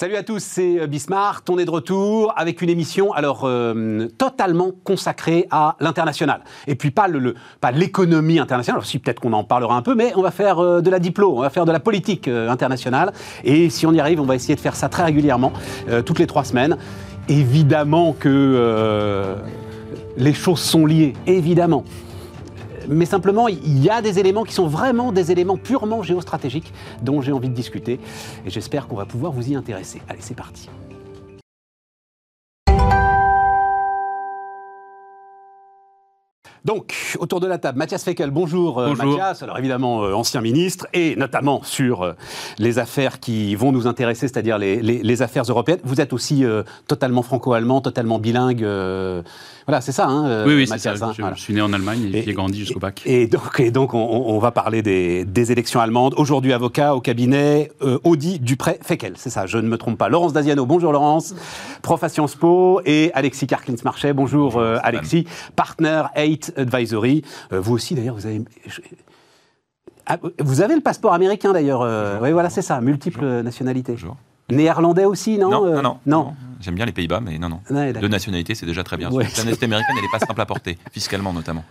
Salut à tous, c'est Bismarck. On est de retour avec une émission alors euh, totalement consacrée à l'international. Et puis pas le, pas l'économie internationale. si peut-être qu'on en parlera un peu, mais on va faire euh, de la diplo, on va faire de la politique euh, internationale. Et si on y arrive, on va essayer de faire ça très régulièrement, toutes les trois semaines. Évidemment que les choses sont liées, évidemment mais simplement, il y a des éléments qui sont vraiment des éléments purement géostratégiques dont j'ai envie de discuter. Et j'espère qu'on va pouvoir vous y intéresser. Allez, c'est parti. Donc, autour de la table, Mathias Feckel, bonjour, euh, Mathias, alors évidemment euh, ancien ministre, et notamment sur euh, les affaires qui vont nous intéresser, c'est-à-dire les, affaires européennes. Vous êtes aussi totalement franco-allemand, totalement bilingue. voilà, c'est ça, hein, Oui, oui, c'est ça. Hein, je, suis né en Allemagne et, j'ai grandi jusqu'au bac. Et donc, et donc on, va parler des, élections allemandes. Aujourd'hui, avocat au cabinet Audi Dupré-Feckel, c'est ça, je ne me trompe pas. Laurence Daziano, bonjour Laurence, prof à Sciences Po, et Alexis Karklins-Marchais, bonjour, Alexis, partner 8 Advisory. Euh, vous aussi, d'ailleurs, vous avez. Ah, vous avez le passeport américain, d'ailleurs. Euh, oui, voilà, c'est ça, multiples nationalités. Néerlandais aussi, non Non, euh, non, non. J'aime bien les Pays-Bas, mais non, non. Deux nationalités, c'est déjà très bien. La nationalité américaine, elle n'est pas simple à porter, fiscalement notamment.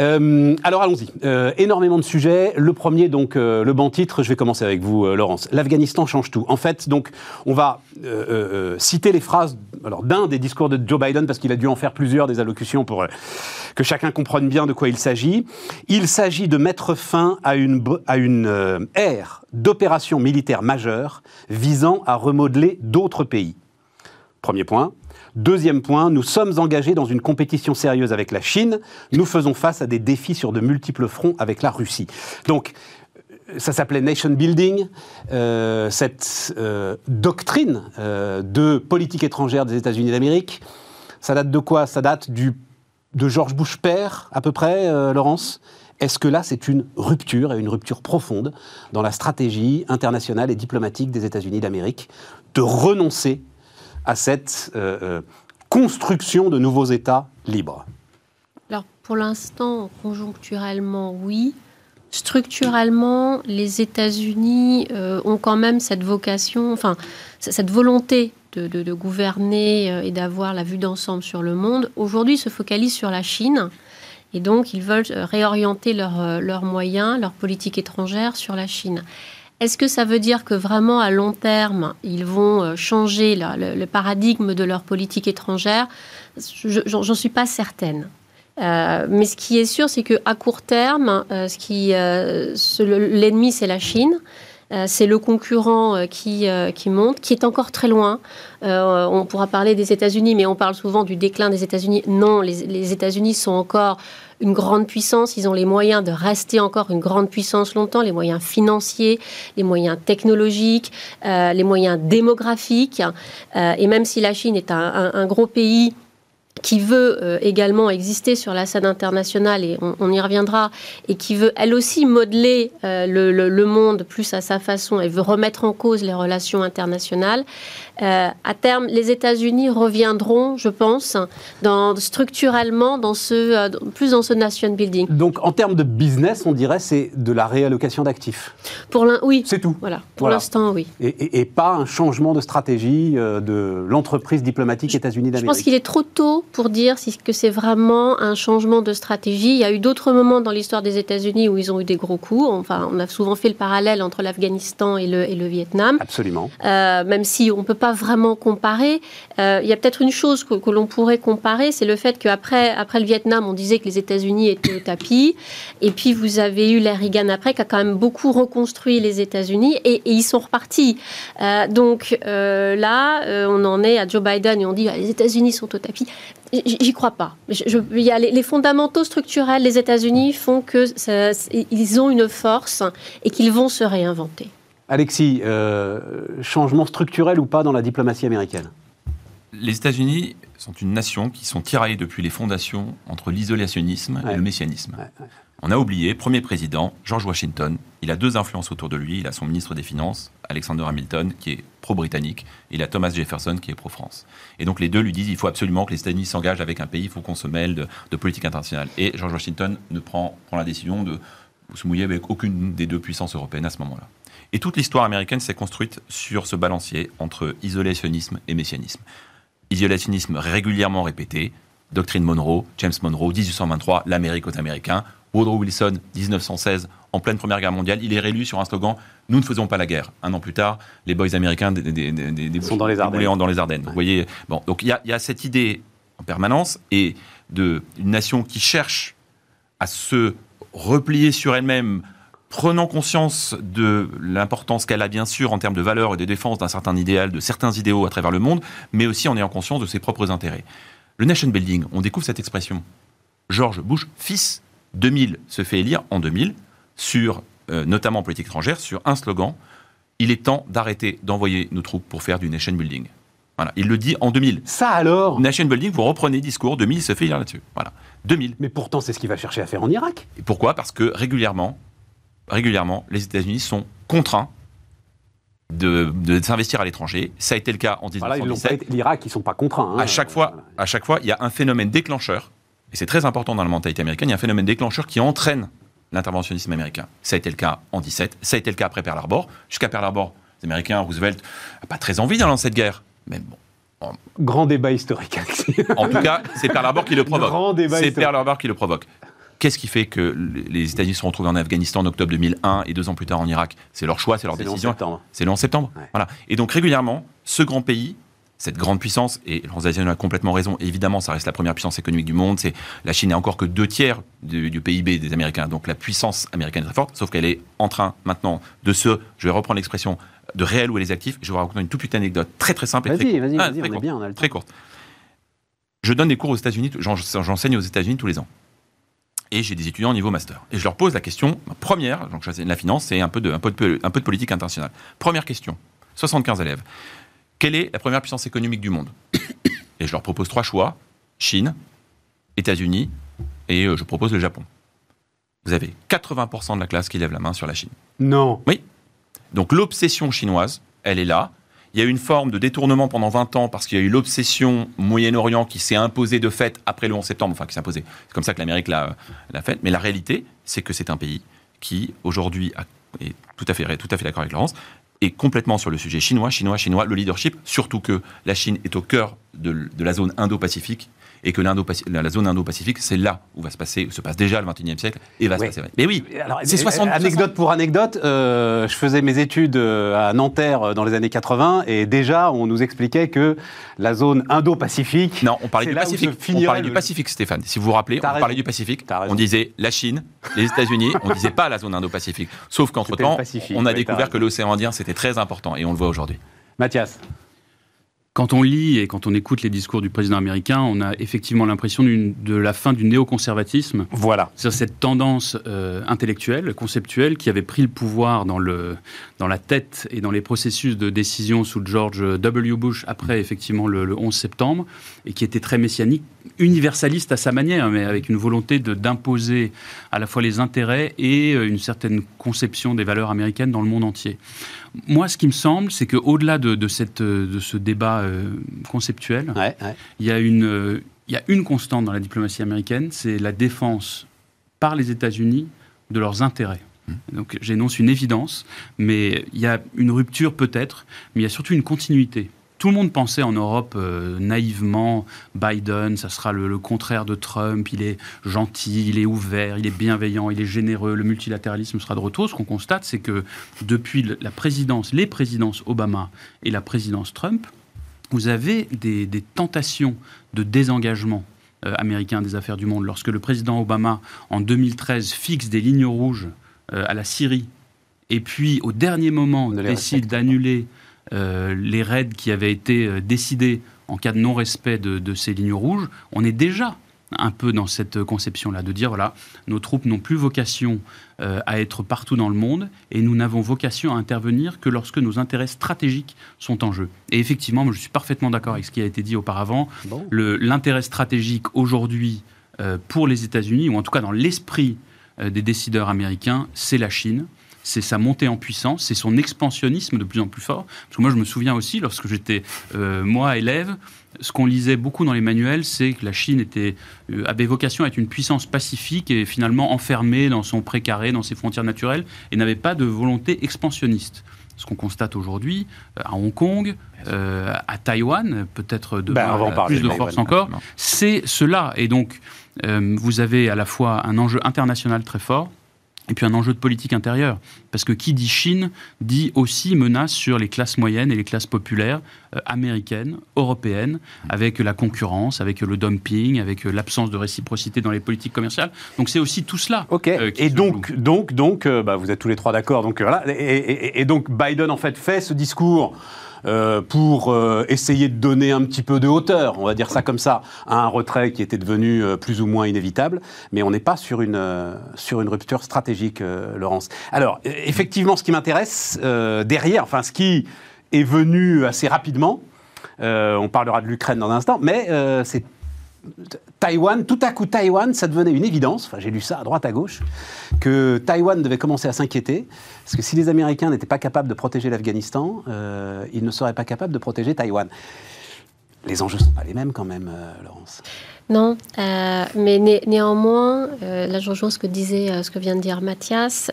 Euh, alors allons-y. Euh, énormément de sujets. Le premier, donc, euh, le bon titre, je vais commencer avec vous, Laurence. L'Afghanistan change tout. En fait, donc, on va citer les phrases d'un des discours de Joe Biden, parce qu'il a dû en faire plusieurs des allocutions pour que chacun comprenne bien de quoi il s'agit. Il s'agit de mettre fin à une, à une ère d'opérations militaires majeures visant à remodeler d'autres pays. Premier point. Deuxième point, nous sommes engagés dans une compétition sérieuse avec la Chine. Nous faisons face à des défis sur de multiples fronts avec la Russie. Donc, euh, ça s'appelait nation building, euh, cette euh, doctrine de politique étrangère des États-Unis d'Amérique. Ça date de quoi? Ça date du, de George Bush père, à peu près, Laurence? Est-ce que là, c'est une rupture, et une rupture profonde, dans la stratégie internationale et diplomatique des États-Unis d'Amérique, de renoncer à cette euh, euh, construction de nouveaux États libres Alors, pour l'instant, conjoncturellement, oui. Structurellement, les États-Unis euh, ont quand même cette vocation, enfin, cette volonté de, gouverner et d'avoir la vue d'ensemble sur le monde. Aujourd'hui, se focalisent sur la Chine. Et donc, ils veulent réorienter leurs moyens, leur politique étrangère sur la Chine. Est-ce que ça veut dire que vraiment à long terme, ils vont euh, changer le, paradigme de leur politique étrangère? J'en suis pas certaine. Euh, mais ce qui est sûr, c'est qu'à court terme, euh, l'ennemi, c'est la Chine. c'est le concurrent qui, monte, qui est encore très loin. on pourra parler des États-Unis, mais on parle souvent du déclin des États-Unis. Non, les États-Unis sont encore une grande puissance, ils ont les moyens de rester encore une grande puissance longtemps, les moyens financiers, les moyens technologiques, euh, les moyens démographiques. Euh, et même si la Chine est un gros pays, qui veut euh, également exister sur la scène internationale, et on, y reviendra, et qui veut elle aussi modeler euh, le, monde plus à sa façon, elle veut remettre en cause les relations internationales. Euh, à terme, les États-Unis reviendront, je pense, dans, structurellement dans ce, plus dans ce nation building. Donc en termes de business, on dirait c'est de la réallocation d'actifs. Pour oui. C'est tout. Voilà. Pour l'instant, oui. Et, et, pas un changement de stratégie de l'entreprise diplomatique États-Unis d'Amérique. Je pense qu'il est trop tôt pour dire si que c'est vraiment un changement de stratégie. Il y a eu d'autres moments dans l'histoire des États-Unis où ils ont eu des gros coups. Enfin, on a souvent fait le parallèle entre l'Afghanistan et le, et le Vietnam. Absolument. Euh, même si on ne peut pas vraiment comparer. Euh, il y a peut-être une chose que, l'on pourrait comparer, c'est le fait qu'après après le Vietnam, on disait que les États-Unis étaient au tapis. Et puis vous avez eu l'ère Reagan après, qui a quand même beaucoup reconstruit les États-Unis et, ils sont repartis. Euh, donc là, on en est à Joe Biden et on dit ah, les États-Unis sont au tapis. J'y crois pas. il y a les, fondamentaux structurels des États-Unis font qu'ils ont une force et qu'ils vont se réinventer. Alexis, euh, changement structurel ou pas dans la diplomatie américaine? Les États-Unis sont une nation qui sont tiraillées depuis les fondations entre l'isolationnisme et le messianisme. On a oublié, premier président, George Washington, il a deux influences autour de lui. Il a son ministre des Finances, Alexander Hamilton, qui est pro-britannique, il a Thomas Jefferson, qui est pro-France. Et donc les deux lui disent il faut absolument que les États-Unis s'engagent avec un pays, il faut qu'on se mêle de, politique internationale. Et George Washington ne prend, prend la décision de se mouiller avec aucune des deux puissances européennes à ce moment-là. Et toute l'histoire américaine s'est construite sur ce balancier entre isolationnisme et messianisme. Isolationnisme régulièrement répété, doctrine Monroe, James Monroe, 1823, l'Amérique aux Américains, Woodrow Wilson, 1916, en pleine Première Guerre mondiale, il est réélu sur un slogan Nous ne faisons pas la guerre. Un an plus tard, les boys américains sont dans les Ardennes. Dans les Ardennes. Vous voyez, bon, donc il y, a cette idée en permanence et d'une nation qui cherche à se replier sur elle-même, prenant conscience de l'importance qu'elle a bien sûr en termes de valeurs et de défense d'un certain idéal, de certains idéaux à travers le monde, mais aussi en ayant conscience de ses propres intérêts. Le nation building, on découvre cette expression. George Bush, fils 2000 se fait élire en 2000 sur, euh, notamment en politique étrangère, sur un slogan il est temps d'arrêter d'envoyer nos troupes pour faire du nation building. Voilà, il le dit en 2000. Ça alors? Nation building, vous reprenez discours 2000, il se fait élire là-dessus. Voilà, 2000. Mais pourtant, c'est ce qu'il va chercher à faire en Irak. Et pourquoi? Parce que régulièrement, régulièrement, les États-Unis sont contraints de, s'investir à l'étranger. Ça a été le cas en 1917. L'Irak, ils sont pas contraints. Hein. à chaque fois, à chaque fois, il y a un phénomène déclencheur et c'est très important dans la mentalité américaine, il y a un phénomène déclencheur qui entraîne l'interventionnisme américain. Ça a été le cas en 17, ça a été le cas après Pearl Harbor. Jusqu'à Pearl Harbor, les Américains, Roosevelt, n'a pas très envie d'aller dans cette guerre. Mais bon. Grand débat historique. en tout cas, c'est Pearl Harbor qui le provoque. C'est Pearl Harbor qui le provoque. Qu'est-ce qui fait que les États-Unis se retrouvent en Afghanistan en octobre 2001 et deux ans plus tard en Irak? C'est leur choix, c'est leur décision. C'est le 11 septembre. Voilà. Et donc régulièrement, ce grand pays cette grande puissance, et Laurence a complètement raison, évidemment, ça reste la première puissance économique du monde, c'est la Chine n'est encore que deux tiers du, PIB des Américains, donc la puissance américaine est très forte, sauf qu'elle est en train maintenant de se, je vais reprendre l'expression, de réel est les actifs. Je vais vous raconter une toute petite anecdote très très simple et très, vas-y, vas-y, on est bien, on a le très courte. Je donne des cours aux États-Unis, j'enseigne aux États-Unis tous les ans. Et j'ai des étudiants au niveau master. Et je leur pose la question, première, donc la finance, c'est un peu, de, un, peu de, un peu de politique internationale. Première question, 75 élèves quelle est la première puissance économique du monde Et je leur propose trois choix Chine, États-Unis et euh, je propose le Japon. Vous avez 80% de la classe qui lève la main sur la Chine. Non. Oui. Donc l'obsession chinoise, elle est là. Il y a eu une forme de détournement pendant 20 ans parce qu'il y a eu l'obsession Moyen-Orient qui s'est imposée de fait après le 11 septembre, enfin qui s'est imposée. C'est comme ça que l'Amérique l'a faite. Mais la réalité, c'est que c'est un pays qui, aujourd'hui, est tout à fait, tout à fait d'accord avec Laurence, est complètement sur le sujet chinois, chinois, chinois, le leadership, surtout que la Chine est au cœur de la zone Indo-Pacifique et que la zone Indo-Pacifique, c'est là où va se passer, se passe déjà le 21e siècle et va se passer. Mais oui, c'est 60 Anecdote pour anecdote, euh, je faisais mes études euh, à Nanterre euh, dans les années 80 et déjà on nous expliquait que la zone Indo-Pacifique. Non, on parlait du Pacifique. On parlait du Pacifique, Stéphane. Si vous vous rappelez, on parlait du Pacifique. On disait la Chine, les États-Unis, on disait pas la zone Indo-Pacifique. Sauf qu'entre-temps, on a découvert que l'océan Indien, c'était très important et on le voit aujourd'hui. Mathias quand on lit et quand on écoute les discours du président américain, on a effectivement l'impression de la fin du néoconservatisme. Voilà. C'est cette tendance euh, intellectuelle, conceptuelle, qui avait pris le pouvoir dans, le, dans la tête et dans les processus de décision sous George W. Bush après effectivement le, 11 septembre, et qui était très messianique, universaliste à sa manière, mais avec une volonté d'imposer à la fois les intérêts et euh, une certaine conception des valeurs américaines dans le monde entier. Moi, ce qui me semble, c'est qu'au-delà de, de, cette, de ce débat euh, conceptuel, Il, y a une, euh, il y a une constante dans la diplomatie américaine, c'est la défense par les États-Unis de leurs intérêts. Mmh. Donc j'énonce une évidence, mais il y a une rupture peut-être, mais il y a surtout une continuité. Tout le monde pensait en Europe euh, naïvement, Biden, ça sera le, contraire de Trump, il est gentil, il est ouvert, il est bienveillant, il est généreux, le multilatéralisme sera de retour. Ce qu'on constate, c'est que depuis la présidence, les présidences Obama et la présidence Trump, vous avez des, tentations de désengagement euh, américain des affaires du monde. Lorsque le président Obama, en 2013, fixe des lignes rouges euh, à la Syrie, et puis au dernier moment décide d'annuler les raids qui avaient été euh, décidés en cas de non-respect de, ces lignes rouges, on est déjà un peu dans cette conception-là, de dire, voilà, nos troupes n'ont plus vocation euh, à être partout dans le monde et nous n'avons vocation à intervenir que lorsque nos intérêts stratégiques sont en jeu. Et effectivement, moi, je suis parfaitement d'accord avec ce qui a été dit auparavant. L'intérêt stratégique aujourd'hui pour les États-Unis, ou en tout cas dans l'esprit des décideurs américains, c'est la Chine c'est sa montée en puissance, c'est son expansionnisme de plus en plus fort. Parce que moi, je me souviens aussi, lorsque j'étais, euh, moi, élève, ce qu'on lisait beaucoup dans les manuels, c'est que la Chine était, euh, avait vocation à être une puissance pacifique et finalement enfermée dans son précaré, dans ses frontières naturelles, et n'avait pas de volonté expansionniste. Ce qu'on constate aujourd'hui euh, à Hong Kong, euh, à Taïwan, peut-être de Ben, on va en plus de force encore, c'est cela. Et donc, euh, vous avez à la fois un enjeu international très fort, et puis un enjeu de politique intérieure. Parce que qui dit Chine dit aussi menace sur les classes moyennes et les classes populaires euh, américaines, européennes, avec la concurrence, avec le dumping, avec euh, l'absence de réciprocité dans les politiques commerciales. Donc c'est aussi tout cela. Ok. euh, qui et donc, donc, donc, euh, bah, vous êtes tous les trois d'accord. Donc voilà. Et, et- et donc Biden en fait fait ce discours. Euh, pour euh, essayer de donner un petit peu de hauteur, on va dire ça comme ça, à un retrait qui était devenu euh, plus ou moins inévitable, mais on n'est pas sur une, sur une rupture stratégique, Laurence. Alors, effectivement, ce qui m'intéresse derrière, enfin, ce qui est venu assez rapidement, on parlera de l'Ukraine dans un instant, mais c'est Taïwan, tout à coup Taïwan, ça devenait une évidence, enfin j'ai lu ça à droite à gauche, que Taïwan devait commencer à s'inquiéter, parce que si les Américains n'étaient pas capables de protéger l'Afghanistan, euh, ils ne seraient pas capables de protéger Taïwan. Les enjeux ne sont pas les mêmes quand même, euh, Laurence. Non, euh, mais né- néanmoins, là je rejoins ce que disait, ce que vient de dire Mathias.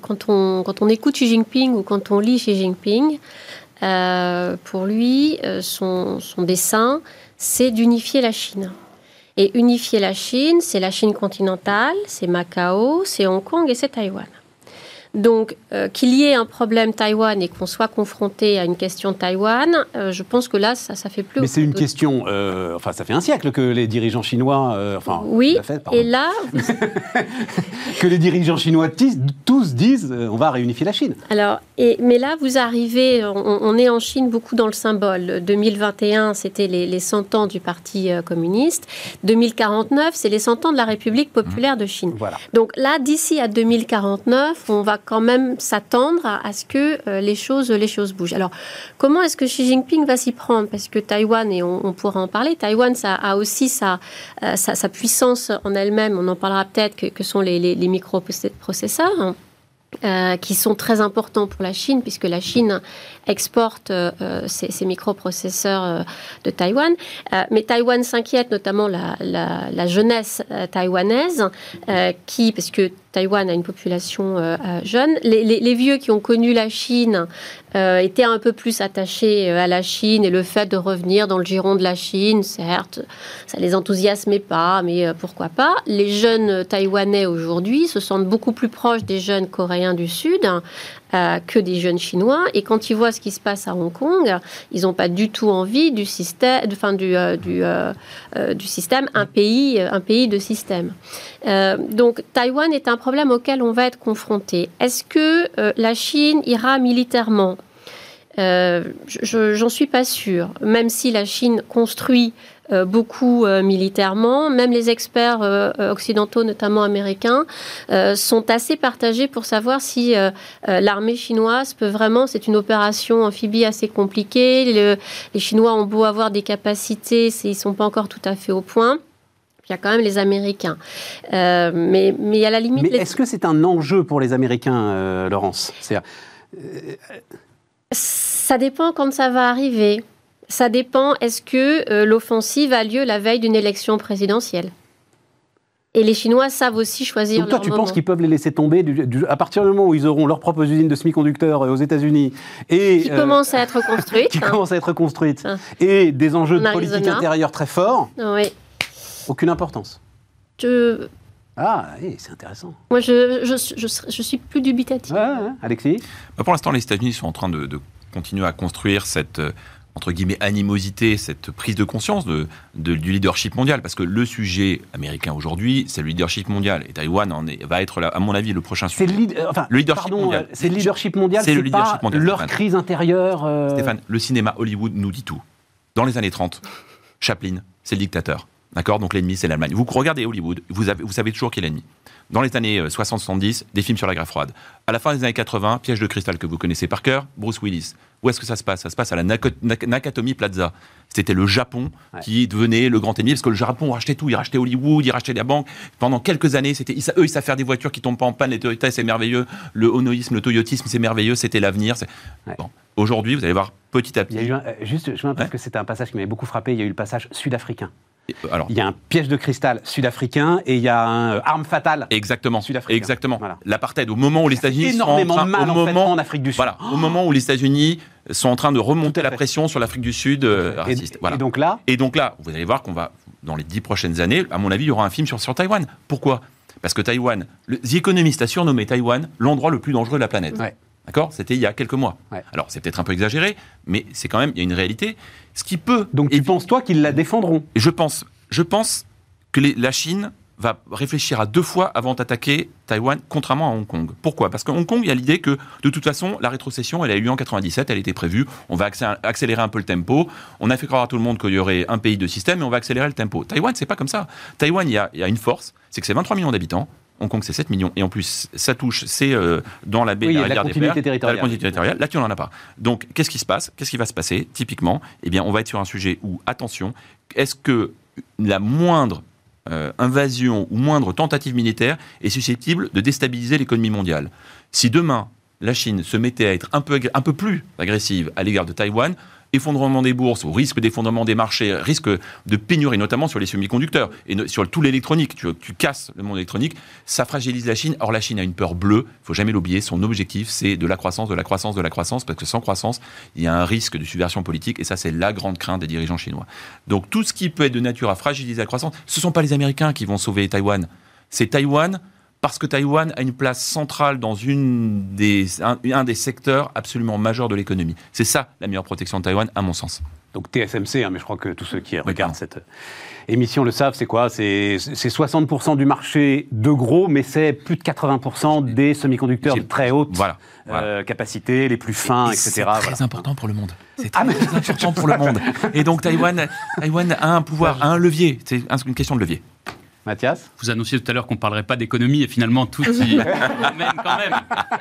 quand, on, quand on écoute Xi Jinping ou quand on lit Xi Jinping, pour lui, son, son dessein, c'est d'unifier la Chine. Et unifier la Chine, c'est la Chine continentale, c'est Macao, c'est Hong Kong et c'est Taïwan. Donc, euh, qu'il y ait un problème Taïwan et qu'on soit confronté à une question Taïwan, euh, je pense que là, ça, ça fait plus. Mais c'est une question, euh, enfin ça fait un siècle que les dirigeants chinois, enfin Oui, fait, et là, que les dirigeants chinois tous disent on va réunifier la Chine. Alors, et, mais là, vous arrivez, on, on est en Chine beaucoup dans le symbole. 2021, c'était les, les 100 ans du Parti communiste. 2049, c'est les 100 ans de la République populaire de Chine. Voilà. Donc là, d'ici à 2049, on va quand même s'attendre à, ce que euh, les, choses, les choses bougent. Alors, comment est-ce que Xi Jinping va s'y prendre? Parce que Taïwan, et on, pourra en parler, Taïwan ça a aussi sa, euh, sa, sa puissance en elle-même, on en parlera peut-être, que, que sont les, les, les microprocesseurs. euh, qui sont très importants pour la Chine, puisque la Chine exporte ces, ces microprocesseurs de Taïwan. Mais Taïwan s'inquiète, notamment la, la- la jeunesse taïwanaise, qui, parce que Taïwan a une population euh, euh, jeune, les, vieux qui ont connu la Chine euh, étaient un peu plus attachés à la Chine et le fait de revenir dans le giron de la Chine, certes, ça les enthousiasmait pas, mais pourquoi pas. Les jeunes taïwanais aujourd'hui se sentent beaucoup plus proches des jeunes coréens du Sud que des jeunes chinois. Et quand ils voient ce qui se passe à Hong Kong, ils n'ont pas du tout envie du système, enfin, du, du, système, un pays, un pays de système. Donc Taïwan est un problème auquel on va être confronté. Est-ce que euh, la Chine ira militairement? Euh, je- J'en suis pas sûre. Même si la Chine construit euh, beaucoup euh, militairement, même les experts occidentaux, notamment américains, sont assez partagés pour savoir si l'armée chinoise peut vraiment. C'est une opération amphibie assez compliquée. Le- les Chinois ont beau avoir des capacités, ils sont pas encore tout à fait au point. Il y a quand même les Américains. Euh, mais, mais à la limite, Mais les- est-ce que c'est un enjeu pour les Américains, euh, Laurence? C'est-à-dire, Ça dépend quand ça va arriver. Ça dépend, est-ce que euh, l'offensive a lieu la veille d'une élection présidentielle? Et les Chinois savent aussi choisir Donc toi, leur tu moment. penses qu'ils peuvent les laisser tomber du- du- à partir du moment où ils auront leurs propres usines de semi-conducteurs euh, aux États-Unis et Qui euh, commencent à être construites. qui commencent à être construites Hein. et des enjeux En de politique intérieure très forts, Oui. Aucune importance. Je- Ah, eh, c'est intéressant. moi, je, je, je, je suis plus dubitative. Ouais, ouais. Alexis Bah, Pour l'instant, les États-Unis sont en train de, de continuer à construire cette euh, entre guillemets animosité, cette prise de conscience de, de- du leadership mondial, parce que le sujet américain aujourd'hui, c'est le leadership mondial, et Taïwan en est, va être, là, à mon avis, le prochain C'est sujet. le, lead- euh, enfin, Le leadership pardon, mondial. euh, C'est le leadership mondial, C'est le leadership pas mondial, leur Stéphane. crise intérieure. euh, Stéphane, le cinéma Hollywood nous dit tout. Dans les années 30, Chaplin, c'est le dictateur. D'accord Donc l'ennemi, c'est l'Allemagne. Vous regardez Hollywood, vous, avez, vous savez toujours qui est l'ennemi. Dans les années 60-70, des films sur la guerre froide. À la fin des années 80, Piège de cristal que vous connaissez par cœur, Bruce Willis. Où est-ce que ça se passe? Ça se passe à la Nakatomi Plaza. C'était le Japon qui devenait le grand ennemi, parce que le Japon rachetait tout. Il rachetait Hollywood, il rachetait la banque. Pendant quelques années, c'était, eux, ils savent faire des voitures qui tombent pas en panne. Les Toyota, c'est merveilleux. Le Honoïsme, le Toyotisme, c'est merveilleux. C'était l'avenir. Aujourd'hui, vous allez voir petit à petit. Il y a eu euh, juste, je parce que c'était un passage qui m'avait beaucoup frappé. Il y a eu le passage sud-africain. Alors, il y a un piège de cristal sud-africain et il y a un euh, arme fatale. Exactement. Sud-africain. Exactement. L'apartheid. Au moment où les États-Unis sont en, train, mal, au moment, en, Afrique du Sud. Voilà. Au moment où les États-Unis sont en train de remonter la pression sur l'Afrique du Sud euh, raciste. Voilà. Et donc là. Et donc là, vous allez voir qu'on va dans les dix prochaines années, à mon avis, il y aura un film sur, sur Taïwan. Pourquoi? Parce que Taïwan, le, The Economist a surnommé Taïwan l'endroit le plus dangereux de la planète. D'accord? C'était il y a quelques mois. Alors, c'est peut-être un peu exagéré, mais c'est quand même, il y a une réalité. Ce qui peut. Donc, tu penses, toi, qu'ils la défendront? Je pense je pense que la Chine va réfléchir à deux fois avant d'attaquer Taïwan, contrairement à Hong Kong. Pourquoi? Parce qu'à Hong Kong, il y a l'idée que, de toute façon, la rétrocession, elle a eu lieu en 97, elle était prévue, on va accélérer un peu le tempo, on a fait croire à tout le monde qu'il y aurait un pays de système, et on va accélérer le tempo. Taïwan, c'est pas comme ça. Taïwan, il y a, il y a une force, c'est que c'est 23 millions d'habitants, Hong Kong, c'est 7 millions. Et en plus, ça touche, c'est euh, dans la baie de la, la continuité territoriale. La continuité territoriale. Là, tu n'en as pas. Donc, qu'est-ce qui se passe? Qu'est-ce qui va se passer Typiquement, eh bien, on va être sur un sujet où, attention, est-ce que la moindre euh, invasion ou moindre tentative militaire est susceptible de déstabiliser l'économie mondiale? Si demain, la Chine se mettait à être un peu, un peu plus agressive à l'égard de Taïwan, effondrement des bourses, risque d'effondrement des marchés, risque de pénurie, notamment sur les semi-conducteurs et sur tout l'électronique. Tu, tu, casses le monde électronique, ça fragilise la Chine. Or, la Chine a une peur bleue, il faut jamais l'oublier. Son objectif, c'est de la croissance, de la croissance, de la croissance, parce que sans croissance, il y a un risque de subversion politique, et ça, c'est la grande crainte des dirigeants chinois. Donc, tout ce qui peut être de nature à fragiliser la croissance, ce ne sont pas les Américains qui vont sauver Taïwan. C'est Taïwan parce que Taïwan a une place centrale dans une des, un, des secteurs absolument majeurs de l'économie. C'est ça la meilleure protection de Taïwan, à mon sens. Donc TSMC, hein, mais je crois que tous ceux qui regardent cette émission le savent, c'est quoi? C'est 60% du marché de gros, mais c'est plus de 80% des semi-conducteurs de très haute euh, capacité, les plus fins, etc. C'est très important pour le monde. C'est ah, très, important pour le monde. Et donc Taïwan, Taïwan a un pouvoir, a un levier. C'est une question de levier. Mathias Vous annonciez tout à l'heure qu'on ne parlerait pas d'économie et finalement tout y mène quand même.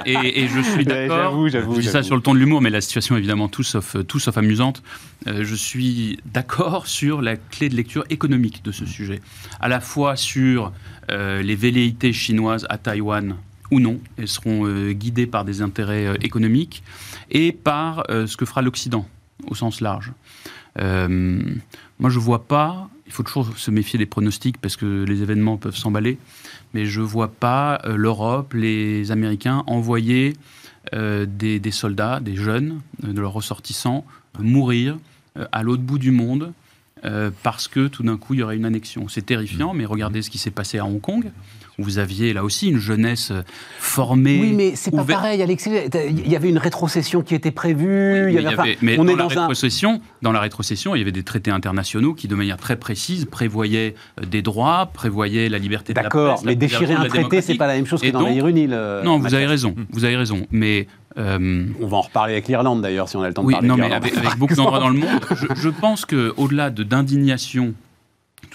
Et, je suis d'accord. Je dis ça sur le ton de l'humour, mais la situation est évidemment tout sauf, tout sauf amusante. Euh, je suis d'accord sur la clé de lecture économique de ce sujet. À la fois sur euh, les velléités chinoises à Taïwan ou non, elles seront euh, guidées par des intérêts économiques et par ce que fera l'Occident au sens large. moi, je ne vois pas il faut toujours se méfier des pronostics parce que les événements peuvent s'emballer. Mais je ne vois pas euh, l'Europe, les Américains envoyer euh, des, soldats, des jeunes, euh, de leurs ressortissants, mourir à l'autre bout du monde parce que tout d'un coup il y aurait une annexion. C'est terrifiant, mais regardez ce qui s'est passé à Hong Kong vous aviez là aussi une jeunesse euh, formée. Oui, mais c'est pas pareil, Alexis. Il y avait une rétrocession qui était prévue. il y avait, mais on dans, est la dans, rétrocession, dans la rétrocession, il y avait des traités internationaux qui, de manière très précise, prévoyaient euh, des droits, prévoyaient la liberté de la presse. D'accord, mais déchirer un traité, c'est pas la même chose que dans la Irunil. non, vous avez raison. Vous avez raison. Mais euh, on va en reparler avec l'Irlande d'ailleurs, si on a le temps de parler. Non, mais avec, beaucoup d'endroits dans le monde, je, je pense qu'au-delà de d'indignation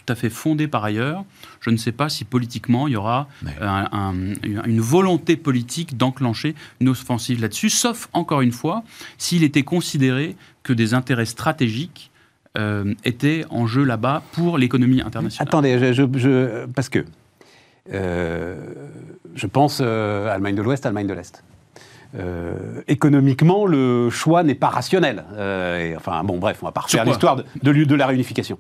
tout à fait fondée par ailleurs, je ne sais pas si politiquement il y aura une volonté politique d'enclencher une offensive là-dessus, sauf encore une fois s'il était considéré que des intérêts stratégiques euh, étaient en jeu là-bas pour l'économie internationale. Attendez, je, parce que euh, je pense euh, Allemagne de l'Ouest, Allemagne de l'Est. économiquement, le choix n'est pas rationnel. enfin, bon, bref, on va pas refaire l'histoire de, de la réunification.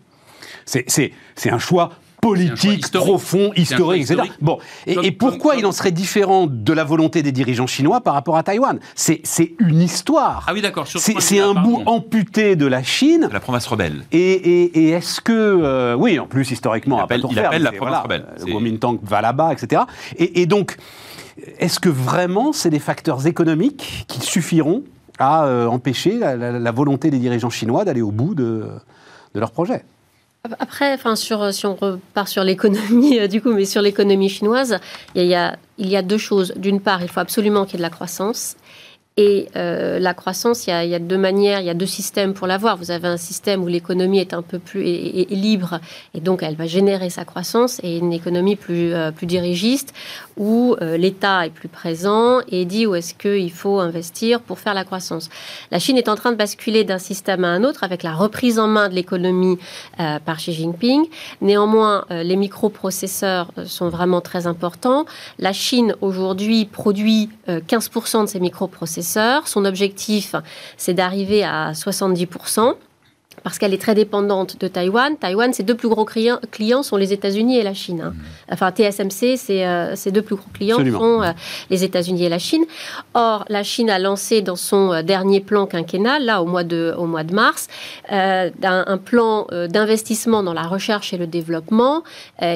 C'est un choix politique, profond, historique, etc. Bon, et, pourquoi il en serait différent de la volonté des dirigeants chinois par rapport à Taïwan? C'est une histoire. Ah oui, d'accord. C'est un bout amputé de la Chine. De la province rebelle. Et, est-ce que, euh, oui, en plus historiquement, il appelle, il appelle la province rebelle. Le Kuomintang va là-bas, etc. Et, donc, est-ce que vraiment c'est des facteurs économiques qui suffiront à euh, empêcher la, volonté des dirigeants chinois d'aller au bout de, de leur projet? Après, sur, si on repart sur l'économie, euh, du coup, mais sur l'économie chinoise, il y, a, il y a deux choses. D'une part, il faut absolument qu'il y ait de la croissance. Et euh, la croissance, il y, a, deux manières, il y a deux systèmes pour l'avoir. Vous avez un système où l'économie est un peu plus libre et donc elle va générer sa croissance, et une économie plus, euh, dirigiste où euh, l'État est plus présent et dit où est-ce qu'il faut investir pour faire la croissance. La Chine est en train de basculer d'un système à un autre avec la reprise en main de l'économie par Xi Jinping. Néanmoins, les microprocesseurs sont vraiment très importants. La Chine aujourd'hui produit 15% de ses microprocesseurs son objectif, c'est d'arriver à 70% parce qu'elle est très dépendante de Taïwan. Taïwan, ses deux plus gros clients, sont les États-Unis et la Chine. Hein. Mmh. Enfin, TSMC, euh, ses deux plus gros clients sont euh, les États-Unis et la Chine. Or, la Chine a lancé dans son euh, dernier plan quinquennal, là, au mois de, au mois de mars, un, plan d'investissement dans la recherche et le développement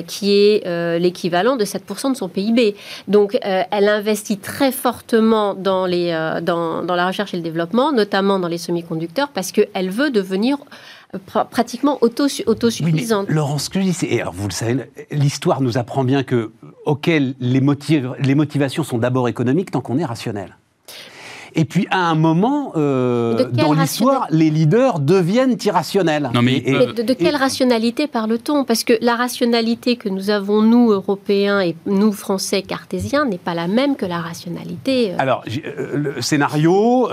qui est l'équivalent de 7% de son PIB. Donc, elle investit très fortement dans, les, dans, dans la recherche et le développement, notamment dans les semi-conducteurs, parce qu'elle veut devenir pratiquement auto, autosuffisante. Oui, Laurence, ce que je dis, c'est, alors vous le savez, l'histoire nous apprend bien que, ok, les, les motivations sont d'abord économiques tant qu'on est rationnel. Et puis à un moment, euh, dans l'histoire, les leaders deviennent irrationnels. Non, mais, de, quelle rationalité parle-t-on? Parce que la rationalité que nous avons, nous, Européens, et nous, Français, cartésiens, n'est pas la même que la rationalité. Euh. Alors, euh, le scénario,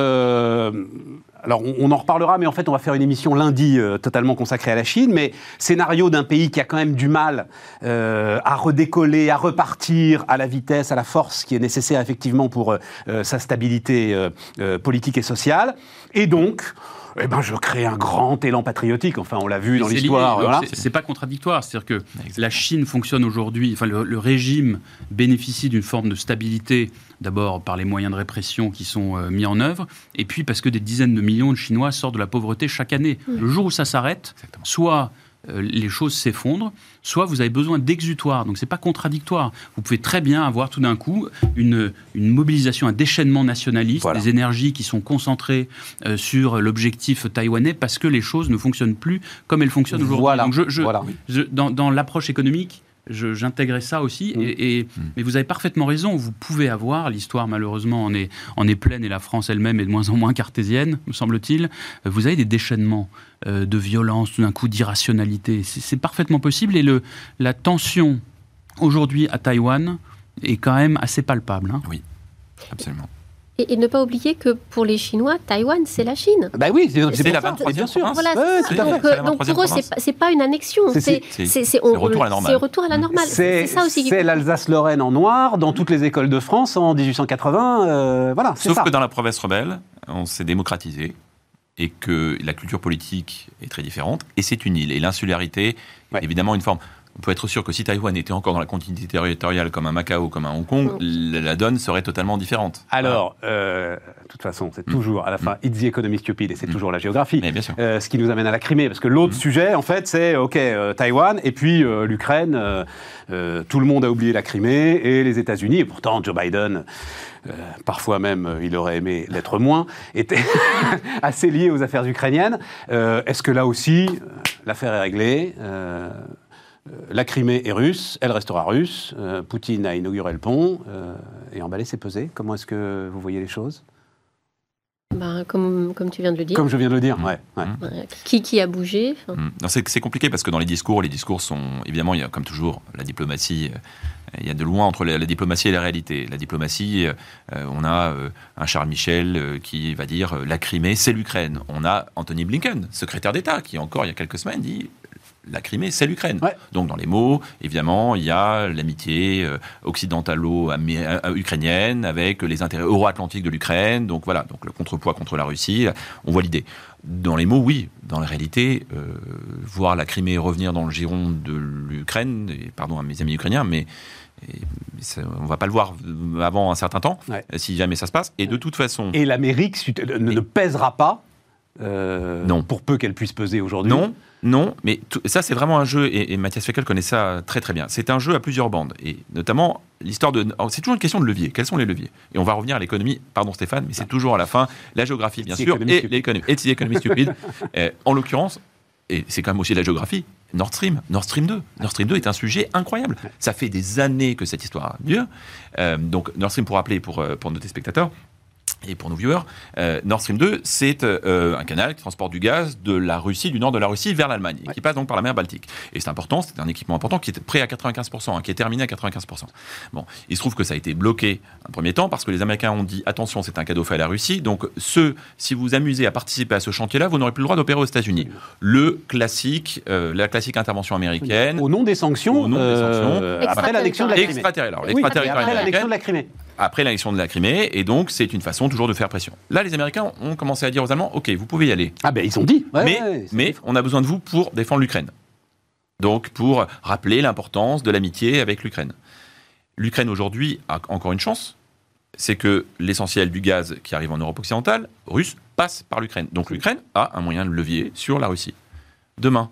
alors on, en reparlera, mais en fait on va faire une émission lundi euh, totalement consacrée à la Chine, mais scénario d'un pays qui a quand même du mal euh, à redécoller, à repartir à la vitesse, à la force qui est nécessaire effectivement pour euh, sa stabilité politique et sociale. Et donc, eh ben, je crée un grand élan patriotique. Enfin, on l'a vu dans l'histoire. Voilà. C'est pas contradictoire. C'est-à-dire que la Chine fonctionne aujourd'hui, enfin, le, régime bénéficie d'une forme de stabilité, d'abord par les moyens de répression qui sont euh, mis en œuvre, et puis parce que des dizaines de millions de Chinois sortent de la pauvreté chaque année. Le jour où ça s'arrête, soit euh, les choses s'effondrent, soit vous avez besoin d'exutoire. Donc c'est pas contradictoire. Vous pouvez très bien avoir tout d'un coup une, une, mobilisation, un déchaînement nationaliste, des énergies qui sont concentrées euh, sur l'objectif taïwanais parce que les choses ne fonctionnent plus comme elles fonctionnent aujourd'hui. Voilà. je, dans, dans l'approche économique, j'intégrais ça aussi. Mm. Et, mm. Mais vous avez parfaitement raison. Vous pouvez avoir, l'histoire malheureusement en est, en est pleine et la France elle-même est de moins en moins cartésienne, me semble-t-il. Vous avez des déchaînements euh, de violence, tout d'un coup d'irrationalité. C'est parfaitement possible. Et le, la tension aujourd'hui à Taïwan est quand même assez palpable. Hein. Oui, absolument. Et, ne pas oublier que pour les Chinois, Taïwan, c'est la Chine. Bah oui, c'est la 23e bien sûr. Voilà, donc, pour eux, c'est pas une annexion. C'est retour à la normale. C'est retour à la normale. C'est ça aussi. C'est l'Alsace-Lorraine en noir dans toutes les écoles de France en 1880. Euh, voilà. Sauf que dans la province rebelle, on s'est démocratisé et que la culture politique est très différente. Et c'est une île. Et l'insularité, évidemment, une forme on peut être sûr que si Taïwan était encore dans la continuité territoriale comme un Macao, comme un Hong Kong, la, donne serait totalement différente. Alors, euh, de toute façon, c'est mm. toujours à la fin, mm. it's the economy stupid, et c'est mm. toujours la géographie. bien sûr. Euh, ce qui nous amène à la Crimée, parce que l'autre sujet, en fait, c'est, OK, euh, Taïwan, et puis l'Ukraine, tout le monde a oublié la Crimée, et les États-Unis, et pourtant Joe Biden... parfois même, il aurait aimé l'être moins, était assez lié aux affaires ukrainiennes. Est-ce que là aussi, l'affaire est réglée? Euh, la Crimée est russe, elle restera russe. Euh, Poutine a inauguré le pont euh, et emballé c'est pesé. Comment est-ce que vous voyez les choses? Ben, comme, comme, tu viens de le dire. Comme je viens de le dire, ouais. Qui, qui a bougé mmh. C'est compliqué parce que dans les discours, les discours sont. Évidemment, il y a comme toujours la diplomatie. Il y a de loin entre la, diplomatie et la réalité. La diplomatie, on a un Charles Michel qui va dire la Crimée, c'est l'Ukraine. On a Anthony Blinken, secrétaire d'État, qui encore il y a quelques semaines dit la Crimée, c'est l'Ukraine. Donc dans les mots, évidemment, il y a l'amitié euh, occidentalo-ukrainienne avec les intérêts euro-atlantiques de l'Ukraine. Donc voilà, donc le contrepoids contre la Russie, on voit l'idée. Dans les mots, oui. Dans la réalité, euh, voir la Crimée revenir dans le giron de l'Ukraine, et pardon à mes amis ukrainiens, mais on on va pas le voir avant un certain temps, si jamais ça se passe. Et de toute façon. Et l'Amérique ne, pèsera pas. Euh, non. Pour peu qu'elle puisse peser aujourd'hui. Non, non, mais ça c'est vraiment un jeu, et, Mathias Feckel connaît ça très très bien. C'est un jeu à plusieurs bandes, et notamment l'histoire de... C'est toujours une question de levier. Quels sont les leviers? Et on va revenir à l'économie, pardon Stéphane, mais c'est toujours à la fin la géographie bien sûr, et l'économie. Et l'économie stupide. Euh, en l'occurrence, et c'est quand même aussi la géographie, Nord Stream, Nord Stream 2. Nord Stream 2 est un sujet incroyable. Ça fait des années que cette histoire a lieu. Euh, donc Nord Stream, pour rappeler pour, euh, pour nos téléspectateurs, et pour nos viewers, euh, Nord Stream 2, c'est euh, un canal qui transporte du gaz de la Russie, du nord de la Russie, vers l'Allemagne, qui passe donc par la mer Baltique. Et c'est important, c'est un équipement important qui est prêt à 95%, hein, qui est terminé à 95%. Bon, il se trouve que ça a été bloqué un premier temps parce que les Américains ont dit attention, c'est un cadeau fait à la Russie. Donc, ce, si vous vous amusez à participer à ce chantier-là, vous n'aurez plus le droit d'opérer aux États-Unis. Le classique, euh, la classique intervention américaine. Au nom des sanctions. Au nom des sanctions. après l'annexion de la Crimée. Extraterritoriale. après l'annexion de la Crimée après l'élection de la Crimée, et donc c'est une façon toujours de faire pression. Là, les Américains ont commencé à dire aux Allemands, ok, vous pouvez y aller. Ah ben ils ont dit. mais mais on a besoin de vous pour défendre l'Ukraine. Donc pour rappeler l'importance de l'amitié avec l'Ukraine. L'Ukraine aujourd'hui a encore une chance, c'est que l'essentiel du gaz qui arrive en Europe occidentale, russe, passe par l'Ukraine. Donc l'Ukraine a un moyen de levier sur la Russie. Demain,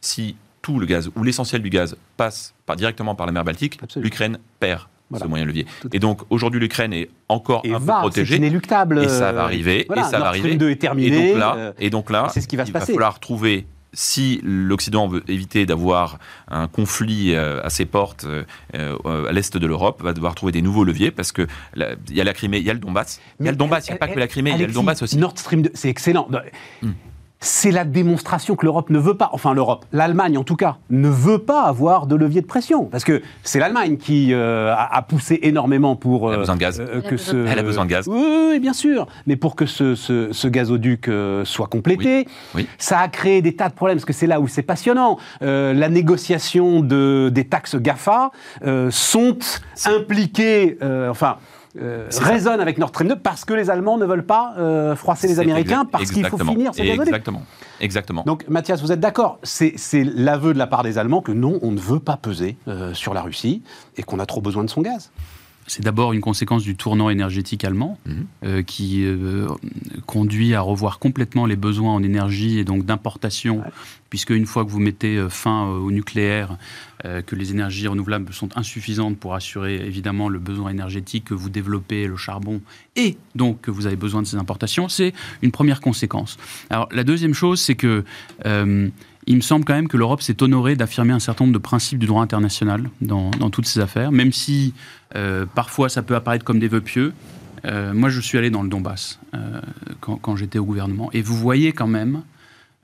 si tout le gaz ou l'essentiel du gaz passe directement par la mer Baltique, l'Ukraine perd ce moyen levier. Et donc aujourd'hui l'Ukraine est encore un peu protégée. C'est inéluctable. Et ça va arriver. et ça va arriver. 2 est terminé. Et donc là, et donc là c'est ce qui va il se passer. va falloir trouver si l'Occident veut éviter d'avoir un conflit euh, à ses portes euh, euh, à l'est de l'Europe, va devoir trouver des nouveaux leviers parce que il y a la Crimée, il y a le Donbass. Il y a le Donbass, il n'y a pas que la Crimée, il y a le Donbass aussi. Nord Stream 2, c'est excellent. Hmm c'est la démonstration que l'Europe ne veut pas, enfin l'Europe, l'Allemagne en tout cas, ne veut pas avoir de levier de pression. Parce que c'est l'Allemagne qui euh, a, poussé énormément pour... Elle a besoin de gaz. Euh, que ce, Elle a besoin de gaz. Oui, bien sûr. Mais pour que ce, ce, gazoduc euh, soit complété, ça a créé des tas de problèmes, parce que c'est là où c'est passionnant. la négociation de, des taxes GAFA sont impliquées... enfin euh, résonne avec Nord Stream 2 parce que les Allemands ne veulent pas euh, froisser les Américains parce qu'il faut finir ces Exactement. Exactement. Donc Mathias, vous êtes d'accord C'est l'aveu de la part des Allemands que non, on ne veut pas peser euh, sur la Russie et qu'on a trop besoin de son gaz. C'est d'abord une conséquence du tournant énergétique allemand mhm. euh, qui euh, conduit à revoir complètement les besoins en énergie et donc d'importation, puisque une fois que vous mettez euh, fin au nucléaire, que les énergies renouvelables sont insuffisantes pour assurer évidemment le besoin énergétique que vous développez, le charbon, et donc que vous avez besoin de ces importations, c'est une première conséquence. Alors la deuxième chose, c'est que il me semble quand même que l'Europe s'est honorée d'affirmer un certain nombre de principes du droit international dans, toutes ces affaires, même si euh, parfois ça peut apparaître comme des vœux pieux. Euh, moi, je suis allé dans le Donbass euh, quand, j'étais au gouvernement, et vous voyez quand même.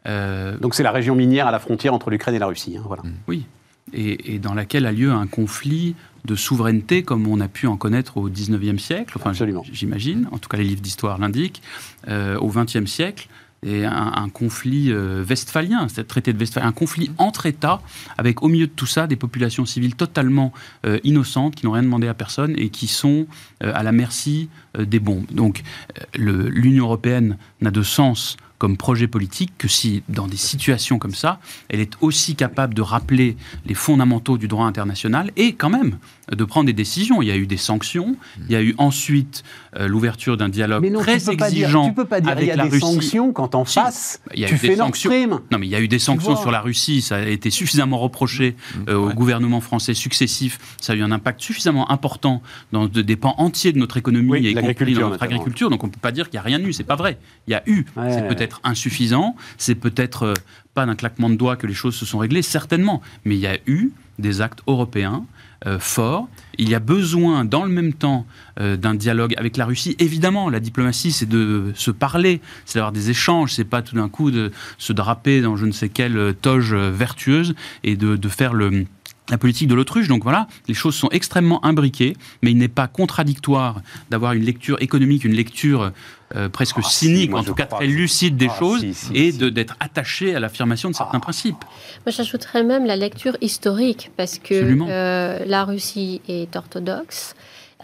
Donc c'est la région minière à la frontière entre l'Ukraine et la Russie, hein, voilà. Oui, et, dans laquelle a lieu un conflit de souveraineté comme on a pu en connaître au 19e siècle, enfin, j'imagine, en tout cas les livres d'histoire l'indiquent, au 20e siècle, et un, conflit euh, westphalien, c'est traité de Westphalie, un conflit entre États, avec au milieu de tout ça des populations civiles totalement euh, innocentes, qui n'ont rien demandé à personne et qui sont euh, à la merci des bombes. Donc l'Union européenne n'a de sens comme projet politique que si, dans des situations comme ça, elle est aussi capable de rappeler les fondamentaux du droit international et quand même de prendre des décisions. Il y a eu des sanctions, il y a eu ensuite euh, l'ouverture d'un dialogue très exigeant. tu peux pas dire qu'il y a des sanctions quand en face, il y a tu eu fais des sanctions. Non, mais il y a eu des sanctions sur la Russie. Ça a été suffisamment reproché mmh. euh, au gouvernement français successif. Ça a eu un impact suffisamment important dans des pans entiers de notre économie et compris dans notre agriculture. Donc on ne peut pas dire qu'il n'y a rien eu. C'est pas vrai. Il y a eu. c'est peut-être insuffisant, c'est peut-être euh, pas d'un claquement de doigts que les choses se sont réglées, certainement, mais il y a eu des actes européens euh, forts. Il y a besoin, dans le même temps, euh, d'un dialogue avec la Russie. Évidemment, la diplomatie, c'est de se parler, c'est d'avoir des échanges, c'est pas tout d'un coup de se draper dans je ne sais quelle toge vertueuse et de faire le la politique de l'autruche. Donc voilà, les choses sont extrêmement imbriquées, mais il n'est pas contradictoire d'avoir une lecture économique, une lecture euh, presque ah, cynique, en tout cas très lucide des ah, choses, et d'être attaché à l'affirmation de certains ah. principes. Moi, j'ajouterais même la lecture historique, parce que euh, la Russie est orthodoxe.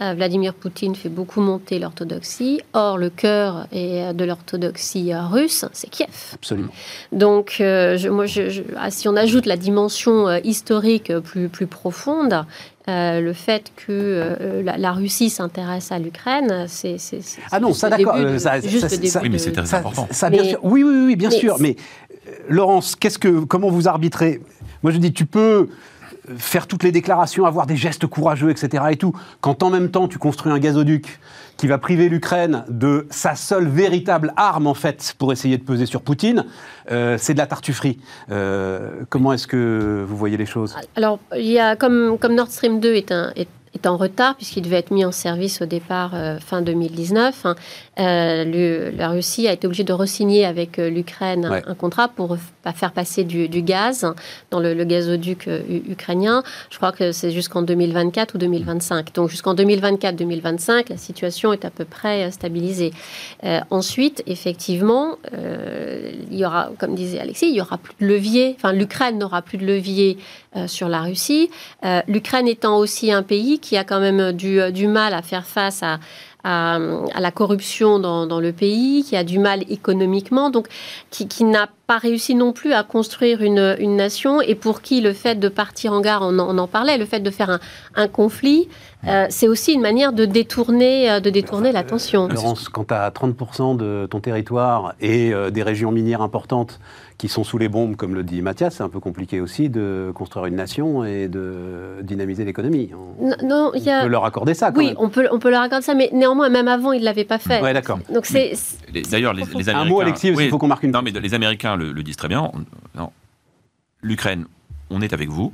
Euh, Vladimir Poutine fait beaucoup monter l'orthodoxie. Or, le cœur de l'orthodoxie russe, c'est Kiev. Absolument. Donc, je, moi, je, si on ajoute la dimension historique plus, plus profonde, euh, le fait que euh, la, Russie s'intéresse à l'Ukraine, c'est. Ah non, ça d'accord. Euh, oui, mais c'est très important. Oui, oui, oui, bien sûr. Mais Laurence, qu'est-ce que, comment vous arbitrez? Moi, je dis, tu peux faire toutes les déclarations, avoir des gestes courageux, etc. et tout, quand en même temps tu construis un gazoduc qui va priver l'Ukraine de sa seule véritable arme, en fait, pour essayer de peser sur Poutine, euh, c'est de la tartufferie. Euh, comment est-ce que vous voyez les choses? Alors, il y a, comme, Nord Stream 2 est en retard puisqu'il devait être mis en service au départ fin 2019. Hein. La Russie a été obligée de re-signer avec l'Ukraine un contrat pour faire passer du, gaz dans le, gazoduc ukrainien. Je crois que c'est jusqu'en 2024 ou 2025. Donc jusqu'en 2024-2025, la situation est à peu près stabilisée. ensuite, effectivement, il y aura, comme disait Alexis, il y aura plus de levier. Enfin, l'Ukraine n'aura plus de levier euh, sur la Russie. Euh, L'Ukraine étant aussi un pays qui a quand même du, du mal à faire face à, à, la corruption dans, le pays, qui a du mal économiquement, donc qui, qui n'a pas réussi non plus à construire une, une, nation et pour qui le fait de partir en gare, on en, parlait, le fait de faire un, un conflit, euh, c'est aussi une manière de détourner, de détourner l'attention. Laurence, quand tu as 30% de ton territoire et des régions minières importantes qui sont sous les bombes, comme le dit Mathias, c'est un peu compliqué aussi de construire une nation et de dynamiser l'économie. On, non, on peut leur accorder ça. oui, on peut, on peut leur accorder ça, mais néanmoins, même avant, ils ne l'avaient pas fait. Oui, d'accord. Donc c'est. D'ailleurs, les, Américains. Un mot, Alexis, il faut qu'on marque une. Non, mais les Américains le, le disent très bien. L'Ukraine, on est avec vous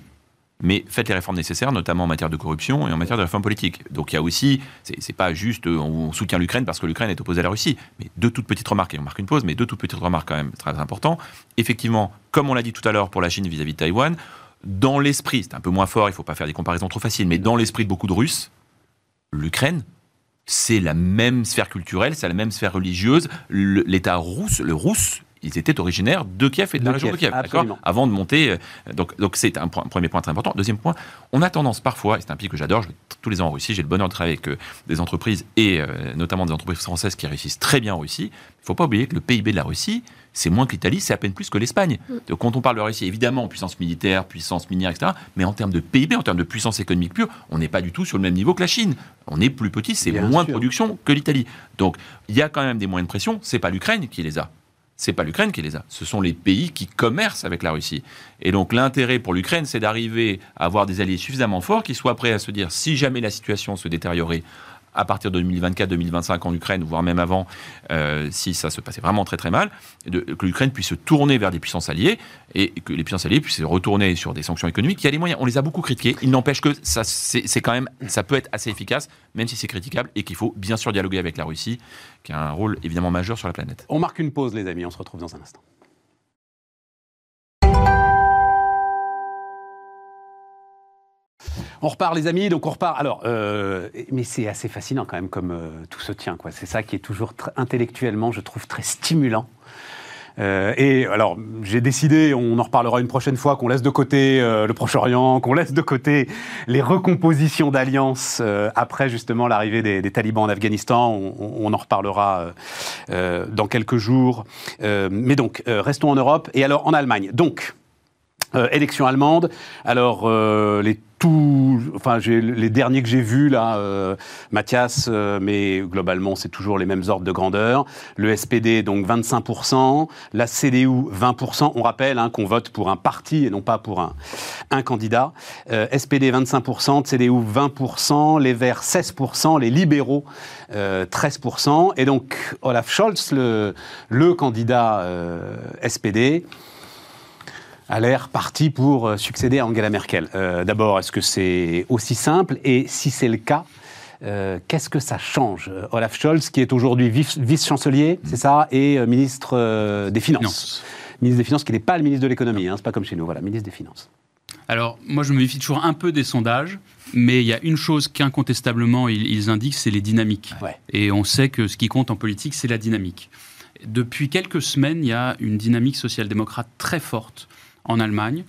mais faites les réformes nécessaires, notamment en matière de corruption et en matière de réforme politique. Donc il y a aussi, c'est pas juste euh, on soutient l'Ukraine parce que l'Ukraine est opposée à la Russie, mais deux toutes petites remarques, et on marque une pause, mais deux toutes petites remarques quand même très importantes. Effectivement, comme on l'a dit tout à l'heure pour la Chine vis-à-vis de Taïwan, dans l'esprit, c'est un peu moins fort, il ne faut pas faire des comparaisons trop faciles, mais dans l'esprit de beaucoup de Russes, l'Ukraine, c'est la même sphère culturelle, c'est la même sphère religieuse. L'État russe, le russe, ils étaient originaires de Kiev et de, la région de Kiev, d'accord Avant de monter. Euh, donc, donc c'est un, premier point très important. Deuxième point, on a tendance parfois, et c'est un pays que j'adore, je vais tous les ans en Russie, j'ai le bonheur de travailler avec euh, des entreprises et euh, notamment des entreprises françaises qui réussissent très bien en Russie. Il ne faut pas oublier que le PIB de la Russie, c'est moins que l'Italie, c'est à peine plus que l'Espagne. Mm. Donc quand on parle de Russie, évidemment, puissance militaire, puissance minière, etc., mais en termes de PIB, en termes de puissance économique pure, on n'est pas du tout sur le même niveau que la Chine. On est plus petit, c'est moins de production que l'Italie. Donc il y a quand même des moyens de pression, c'est pas l'Ukraine qui les a c'est pas l'Ukraine qui les a, ce sont les pays qui commercent avec la Russie. Et donc l'intérêt pour l'Ukraine, c'est d'arriver à avoir des alliés suffisamment forts qui soient prêts à se dire si jamais la situation se détériorait à partir de 2024-2025 en Ukraine, voire même avant, euh, si ça se passait vraiment très très mal, que l'Ukraine puisse se tourner vers des puissances alliées et que les puissances alliées puissent se retourner sur des sanctions économiques. Il y a les moyens, on les a beaucoup critiqués. Il n'empêche que ça, c'est quand même, ça peut être assez efficace, même si c'est critiquable, et qu'il faut bien sûr dialoguer avec la Russie, qui a un rôle évidemment majeur sur la planète. On marque une pause, les amis. On se retrouve dans un instant. On repart, les amis. Donc on repart. Alors, euh, mais c'est assez fascinant quand même comme euh, tout se tient. Quoi. C'est ça qui est toujours intellectuellement, je trouve, très stimulant. Euh, et alors, j'ai décidé, on en reparlera une prochaine fois, qu'on laisse de côté le Proche-Orient, qu'on laisse de côté les recompositions d'alliances après justement l'arrivée des, talibans en Afghanistan. On, en reparlera dans quelques jours. mais donc, restons en Europe et alors en Allemagne. Donc, élection allemande. Alors, les enfin, les derniers que j'ai vus là, euh, Mathias, euh, mais globalement c'est toujours les mêmes ordres de grandeur. Le SPD donc 25%, la CDU 20%. On rappelle hein, qu'on vote pour un parti et non pas pour un, un candidat. Euh, SPD 25%, CDU 20%, les Verts 16%, les libéraux 13%. Et donc Olaf Scholz, le, le candidat SPD, a l'air parti pour euh, succéder à Angela Merkel. Euh, d'abord, est-ce que c'est aussi simple? Et si c'est le cas, euh, qu'est-ce que ça change? Olaf Scholz, qui est aujourd'hui vice-chancelier, c'est ça, et ministre des Finances. Ministre des Finances, qui n'est pas le ministre de l'économie, hein, c'est pas comme chez nous, voilà, ministre des Finances. Alors, moi, je me méfie toujours un peu des sondages, mais il y a une chose qu'incontestablement ils, indiquent, c'est les dynamiques. Et on sait que ce qui compte en politique, c'est la dynamique. Depuis quelques semaines, il y a une dynamique social-démocrate très forte en Allemagne,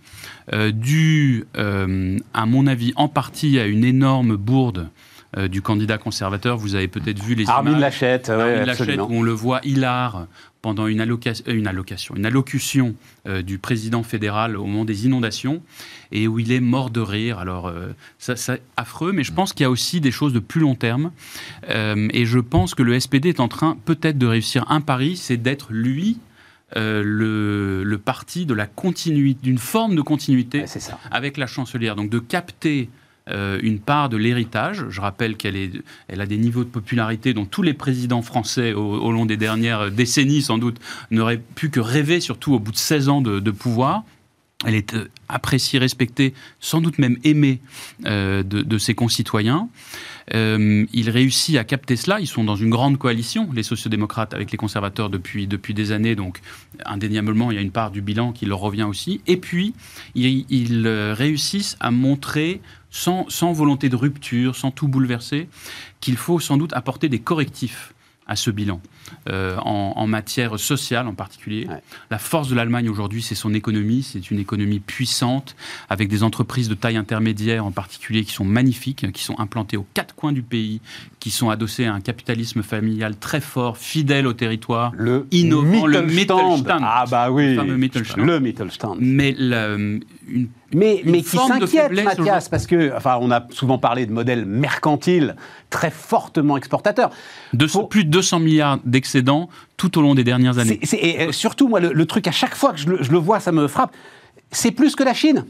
euh, dû, euh, à mon avis, en partie à une énorme bourde euh, du candidat conservateur. Vous avez peut-être vu les Armin Lachette, Armin Lachette, où on le voit hilar pendant une, une allocation, une allocution du président fédéral au moment des inondations, et où il est mort de rire. Alors, ça, c'est affreux, mais je pense qu'il y a aussi des choses de plus long terme. et je pense que le SPD est en train peut-être de réussir un pari, c'est d'être lui euh, le, parti de la continuité, d'une forme de continuité avec la chancelière. Donc de capter euh, une part de l'héritage. Je rappelle qu'elle elle a des niveaux de popularité dont tous les présidents français au, long des dernières décennies, sans doute, n'auraient pu que rêver, surtout au bout de 16 ans de, pouvoir. Elle est euh, appréciée, respectée, sans doute même aimée euh, de, ses concitoyens. Euh, il réussit à capter cela. Ils sont dans une grande coalition, les sociodémocrates avec les conservateurs depuis, depuis des années. Donc, indéniablement, il y a une part du bilan qui leur revient aussi. Et puis, ils, réussissent à montrer, sans, sans volonté de rupture, sans tout bouleverser, qu'il faut sans doute apporter des correctifs à ce bilan. Euh, en, matière sociale en particulier. La force de l'Allemagne aujourd'hui, c'est son économie. C'est une économie puissante, avec des entreprises de taille intermédiaire en particulier qui sont magnifiques, qui sont implantées aux quatre coins du pays, qui sont adossées à un capitalisme familial très fort, fidèle au territoire, le innovant, le Mittelstand. Ah bah oui, le fameux Mittelstand. Le Mais une mais, mais qui s'inquiète, Mathias, parce que, enfin, on a souvent parlé de modèle mercantile très fortement exportateur. Plus de 200 milliards d'excédents tout au long des dernières années. et surtout, moi, le, truc, à chaque fois que je le, vois, ça me frappe, c'est plus que la Chine.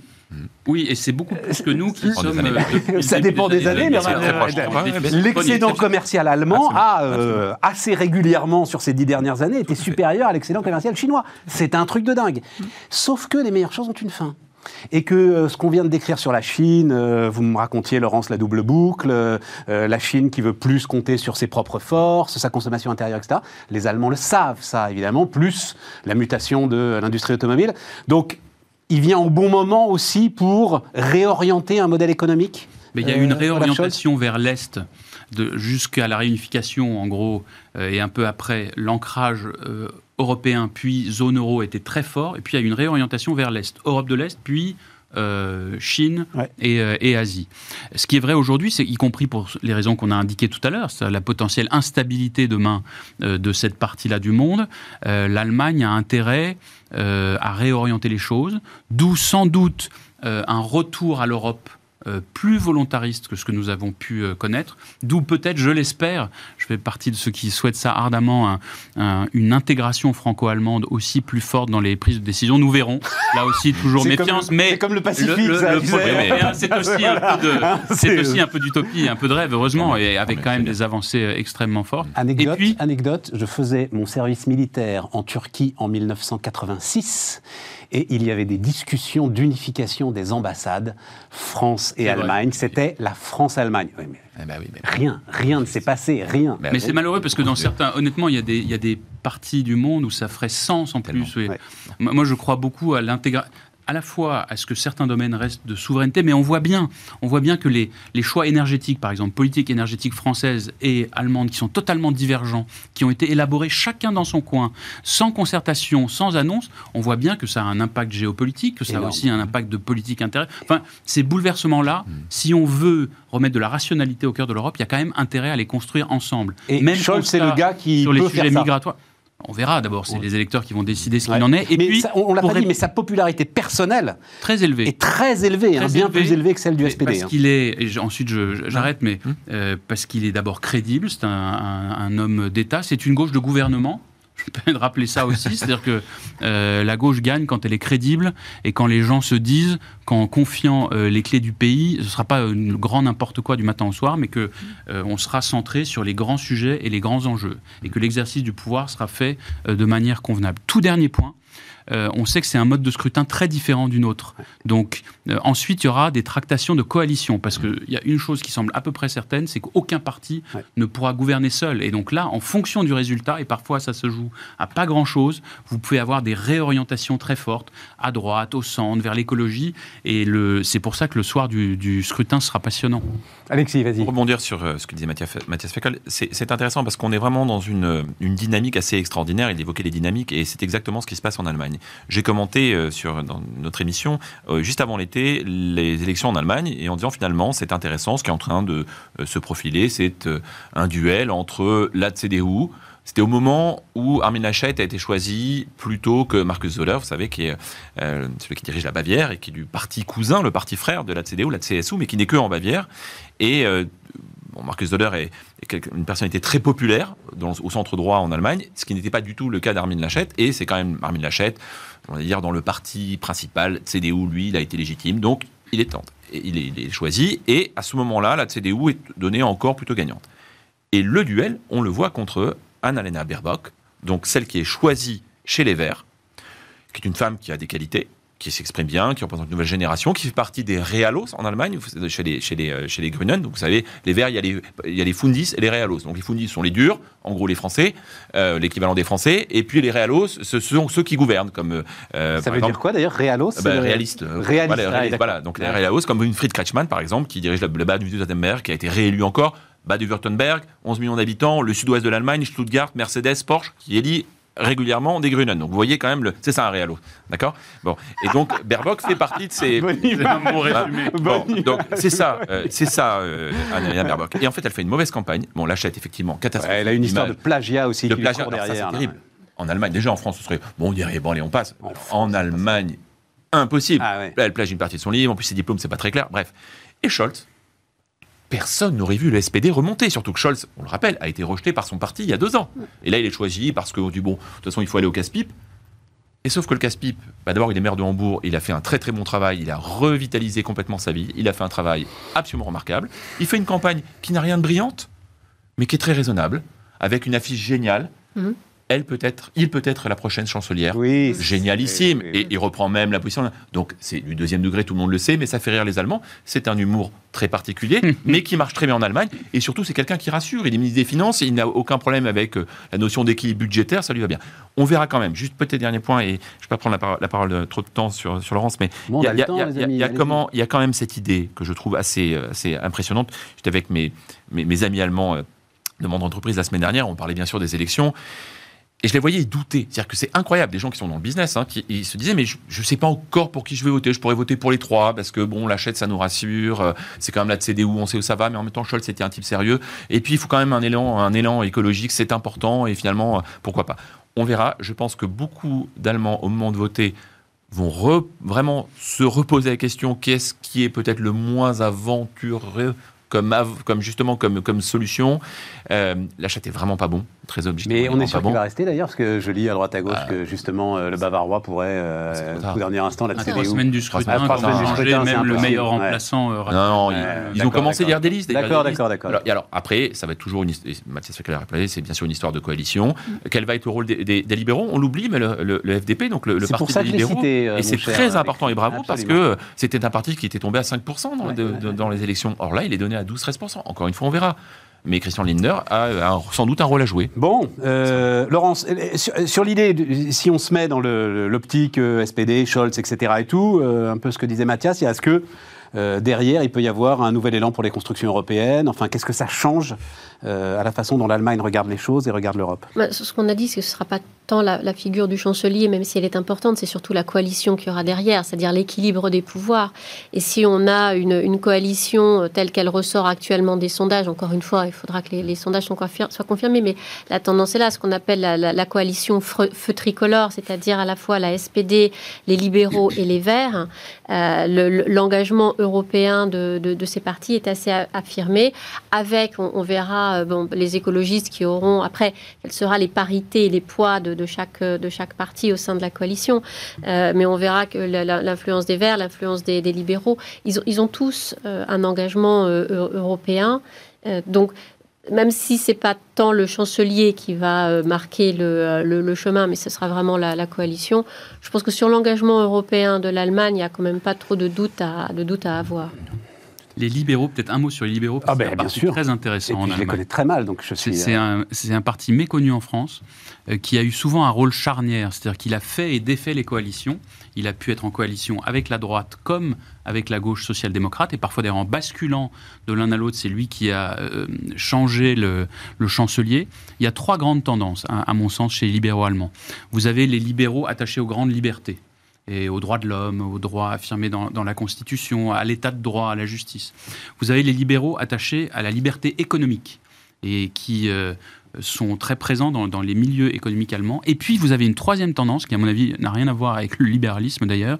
Oui, et c'est beaucoup plus que nous qui sommes. Euh, ça dépend des années, mais l'excédent commercial allemand a euh, assez régulièrement sur ces dix dernières années été supérieur à l'excédent commercial chinois. C'est un truc de dingue. Sauf que les meilleures choses ont une fin. Et que euh, ce qu'on vient de décrire sur la Chine, euh, vous me racontiez, Laurence, la double boucle, euh, la Chine qui veut plus compter sur ses propres forces, sa consommation intérieure, etc. Les Allemands le savent, ça, évidemment, plus la mutation de l'industrie automobile. Donc, il vient au bon moment aussi pour réorienter un modèle économique mais il y a une réorientation vers l'Est jusqu'à la réunification, en gros, et un peu après, l'ancrage européen puis zone euro était très fort, et puis il y a une réorientation vers l'Est, Europe de l'Est, puis euh, Chine euh, et, Asie. Ce qui est vrai aujourd'hui, c'est y compris pour les raisons qu'on a indiquées tout à l'heure, c'est la potentielle instabilité demain euh, de cette partie-là du monde. L'Allemagne a intérêt à réorienter les choses, d'où sans doute un retour à l'Europe euh, plus volontariste que ce que nous avons pu euh, connaître, d'où peut-être, je l'espère, je fais partie de ceux qui souhaitent ça ardemment, une intégration franco-allemande aussi plus forte dans les prises de décision. Nous verrons. Là aussi, toujours méfiance, mais c'est comme le Pacifique. c'est aussi un peu c'est aussi un peu d'utopie, un peu de rêve, heureusement, et avec quand même des avancées euh, extrêmement fortes. Anecdote, et puis, anecdote, je faisais mon service militaire en Turquie en 1986 et il y avait des discussions d'unification des ambassades France et Allemagne. C'était la France-Allemagne. Eh ben rien, rien ne s'est passé, rien. mais c'est malheureux parce que dans certains, honnêtement, il y, a des, il y a des parties du monde où ça ferait sens en plus. Moi, je crois beaucoup à l'intégration à la fois à ce que certains domaines restent de souveraineté, mais on voit bien, on voit bien que les, les choix énergétiques, par exemple, politique énergétique française et allemande, qui sont totalement divergents, qui ont été élaborés chacun dans son coin, sans concertation, sans annonce, on voit bien que ça a un impact géopolitique, que ça a aussi un impact de politique intérieure. Enfin, ces bouleversements-là, hmm. si on veut remettre de la rationalité au cœur de l'Europe, il y a quand même intérêt à les construire ensemble. Et Même Scholz, c'est le gars qui sur les sujets migratoires. On verra d'abord, c'est les électeurs qui vont décider ce qu'il en est. Et puis, on, l'a pas dit, mais sa popularité personnelle très élevée. est très élevée, hein, bien plus élevée que celle du SPD. Parce hein. qu'il est, et ensuite j'arrête, mais hum. euh, parce qu'il est d'abord crédible, c'est un homme d'État, c'est une gauche de gouvernement peux de rappeler ça aussi, c'est-à-dire que euh, la gauche gagne quand elle est crédible et quand les gens se disent qu'en confiant euh, les clés du pays, ce ne sera pas une grand n'importe quoi du matin au soir, mais que euh, on sera centré sur les grands sujets et les grands enjeux, et que l'exercice du pouvoir sera fait de manière convenable. Tout dernier point, euh, on sait que c'est un mode de scrutin très différent d'une autre. Donc euh, ensuite, il y aura des tractations de coalition, parce qu'il y a une chose qui semble à peu près certaine, c'est qu'aucun parti ne pourra gouverner seul. Et donc là, en fonction du résultat, et parfois ça se joue à pas grand-chose, vous pouvez avoir des réorientations très fortes, à droite, au centre, vers l'écologie, et c'est pour ça que le soir du, scrutin sera passionnant. Alexis, vas-y. Pour rebondir sur euh, ce que disait Mathias, Mathias c'est intéressant parce qu'on est vraiment dans une, une dynamique assez extraordinaire. Il évoquait les dynamiques, et c'est exactement ce qui se passe en Allemagne. J'ai commenté euh, sur, dans notre émission, euh, juste avant l'été, les élections en Allemagne, et en disant finalement, c'est intéressant, ce qui est en train de euh, se profiler, c'est un duel entre la CDU, c'était au moment où Armin Laschet a été choisi plutôt que Markus Zoller, vous savez, qui est celui qui dirige la Bavière et qui est du parti cousin, le parti frère de la CDU, la CSU, mais qui n'est que en Bavière. Et Marcus Zoller est, une personnalité très populaire au centre droit en Allemagne, ce qui n'était pas du tout le cas d'Armin Laschet, et c'est quand même Armin Laschet, on va dire dans le parti principal, CDU, lui, il a été légitime, donc il est, est, il est choisi, et à ce moment-là, la CDU est donnée encore plutôt gagnante. Et le duel, on le voit contre Annalena Baerbock, donc celle qui est choisie chez les Verts, qui est une femme qui a des qualités, qui s'exprime bien, qui représente une nouvelle génération, qui fait partie des Realos en Allemagne, chez les, chez les, euh, chez les Grünen. Donc, vous savez, les Verts, il y, a les, il y a les Fundis et les Realos. Donc, les Fundis sont les durs, en gros les Français, euh, l'équivalent des Français. Et puis, les Realos, ce sont ceux qui gouvernent. Comme, euh, Ça veut dire quoi d'ailleurs, Realos bah, Réaliste. Réaliste. Voilà, voilà, donc les Realos, comme Winfried Kretschmann, par exemple, qui dirige le, le bas du Württemberg, qui a été réélu encore. Bas du Württemberg, 11 millions d'habitants, le sud-ouest de l'Allemagne, Stuttgart, Mercedes, Porsche, qui élit régulièrement des Grünen. Donc vous voyez quand même, le... c'est ça un réalo. D'accord? Bon. Et donc Baerbock fait partie de ces. bon, donc c'est ça, euh, c'est ça, euh, Baerbock. Et en fait, elle fait une mauvaise campagne. Bon, l'achète effectivement catastrophique. elle a une histoire de plagiat aussi. De plagiat, derrière, c'est terrible. En Allemagne, déjà en France, ce serait bon, on dirait bon, allez, on passe. En, Allemagne, impossible. Ah Là, elle plagie une partie de son livre. En plus, ses diplômes, c'est pas très clair. Bref. Et Scholz, personne n'aurait vu le SPD remonter. Surtout que Scholz, on le rappelle, a été rejeté par son parti il y a deux ans. Et là, il est choisi parce que, du bon, de toute façon, il faut aller au casse-pipe. Et sauf que le casse-pipe, bah d'abord, il est maire de Hambourg, il a fait un très très bon travail, il a revitalisé complètement sa vie, il a fait un travail absolument remarquable. Il fait une campagne qui n'a rien de brillante, mais qui est très raisonnable, avec une affiche géniale. Mmh elle peut être, il peut être la prochaine chancelière. Oui, génialissime. Et il reprend même la position. Donc c'est du deuxième degré, tout le monde le sait, mais ça fait rire les Allemands. C'est un humour très particulier, mais qui marche très bien en Allemagne. Et surtout, c'est quelqu'un qui rassure. Il est ministre des Finances, il n'a aucun problème avec euh, la notion d'équilibre budgétaire, ça lui va bien. On verra quand même. Juste peut-être dernier point, et je ne vais pas prendre la parole, de, trop de temps sur, sur Laurence, mais il y, a quand même cette idée que je trouve assez, euh, assez impressionnante. J'étais avec mes, mes, amis allemands euh, de mon entreprise la semaine dernière, on parlait bien sûr des élections. Et je les voyais douter. C'est-à-dire que c'est incroyable, des gens qui sont dans le business, hein, qui ils se disaient, mais je ne sais pas encore pour qui je vais voter. Je pourrais voter pour les trois, parce que bon, l'achète, ça nous rassure. Euh, c'est quand même la CDU, on sait où ça va, mais en même temps, Scholz, c'était un type sérieux. Et puis, il faut quand même un élan, un élan écologique, c'est important, et finalement, euh, pourquoi pas. On verra. Je pense que beaucoup d'Allemands, au moment de voter, vont vraiment se reposer la question qu'est-ce qui est peut-être le moins aventureux comme, justement comme solution? Euh, L'achat est vraiment pas bon, très objectif. Mais on est sûr qu'il va rester d'ailleurs, parce que je lis à droite à gauche ah. que justement euh, le Bavarois pourrait, euh, au dernier instant, la CDU. semaine du scrutin, ah, changer même le meilleur remplaçant. Euh, non, non, ils, ont commencé à lire des listes. D'accord, d'accord, d'accord. Alors, alors, après, ça va être toujours une Mathias Feckler a c'est bien sûr une histoire de coalition. Quel va être le rôle des, libéraux? On l'oublie, mais le, FDP, donc le, parti des libéraux, et c'est très important et bravo parce que c'était un parti qui était tombé à 5% dans les élections. Or là, il est donné à 12-13%. Encore une fois, on verra mais Christian Lindner a, sans doute un rôle à jouer. Bon, euh, Laurence, sur, l'idée, si on se met dans l'optique euh, SPD, Scholz, etc. et tout, euh, un peu ce que disait Mathias, est-ce que derrière, il peut y avoir un nouvel élan pour les constructions européennes Enfin, qu'est-ce que ça change à la façon dont l'Allemagne regarde les choses et regarde l'Europe? Bah, Ce qu'on a dit, c'est que ce ne sera pas tant la, figure du chancelier, même si elle est importante, c'est surtout la coalition qu'il y aura derrière, c'est-à-dire l'équilibre des pouvoirs. Et si on a une, coalition euh, telle qu'elle ressort actuellement des sondages, encore une fois, il faudra que les, sondages soient, confirmés, mais la tendance est là, ce qu'on appelle la, coalition feu, tricolore, c'est-à-dire à la fois la SPD, les libéraux et les Verts. Euh, l'engagement européen de, ces partis est assez affirmé, avec, on, verra, euh, les écologistes qui auront, après, quelles seront les parités et les poids de de, chaque, de chaque parti au sein de la coalition. Euh, mais on verra que l'influence des Verts, l'influence des, libéraux, ils ont, ils ont tous euh, un engagement euh, européen. donc, même si c'est pas tant le chancelier qui va marquer le, le, chemin, mais ce sera vraiment la, coalition, je pense que sur l'engagement européen de l'Allemagne, il n'y a quand même pas trop de doute à, de doute à avoir les libéraux, peut-être un mot sur les libéraux, parce ah ben, c'est un parti très intéressant. je les connais très mal, donc je suis. C'est un, un, parti méconnu en France, euh, qui a eu souvent un rôle charnière, c'est-à-dire qu'il a fait et défait les coalitions. Il a pu être en coalition avec la droite comme avec la gauche social-démocrate, et parfois d'ailleurs en basculant de l'un à l'autre, c'est lui qui a euh, changé le, chancelier. Il y a trois grandes tendances, à mon sens, chez les libéraux allemands. Vous avez les libéraux attachés aux grandes libertés et aux droits de l'homme, aux droits affirmés dans, la Constitution, à l'état de droit, à la justice. Vous avez les libéraux attachés à la liberté économique et qui euh, sont très présents dans, les milieux économiques allemands. Et puis vous avez une troisième tendance, qui à mon avis n'a rien à voir avec le libéralisme d'ailleurs,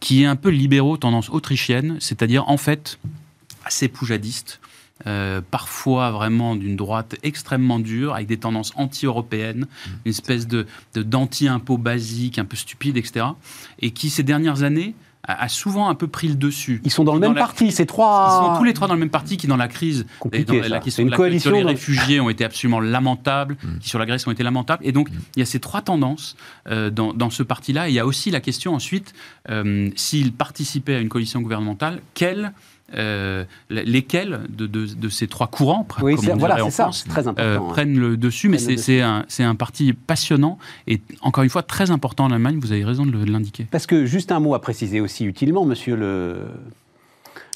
qui est un peu libéraux tendance autrichienne, c'est-à-dire en fait assez poujadiste, euh, parfois vraiment d'une droite extrêmement dure, avec des tendances anti-européennes, mmh. une espèce de, d'anti-impôt basique, un peu stupide, etc. Et qui, ces dernières années, a, souvent un peu pris le dessus. Ils sont dans le même parti, ces trois. Ils sont tous les trois dans le même parti qui, dans la crise, Compliqué, dans la question de la coalition les réfugiés ont été absolument lamentables, mm. qui sur la Grèce ont été lamentables. Et donc, il y a ces trois tendances euh, dans, dans, ce parti-là. il y a aussi la question ensuite, euh, s'ils participaient à une coalition gouvernementale, quelle euh, lesquels de, de, ces trois courants, oui, voilà, c'est ça, très important, prennent le dessus. mais c'est un, un, parti passionnant et encore une fois très important en Allemagne. Vous avez raison de l'indiquer. Parce que juste un mot à préciser aussi utilement, Monsieur le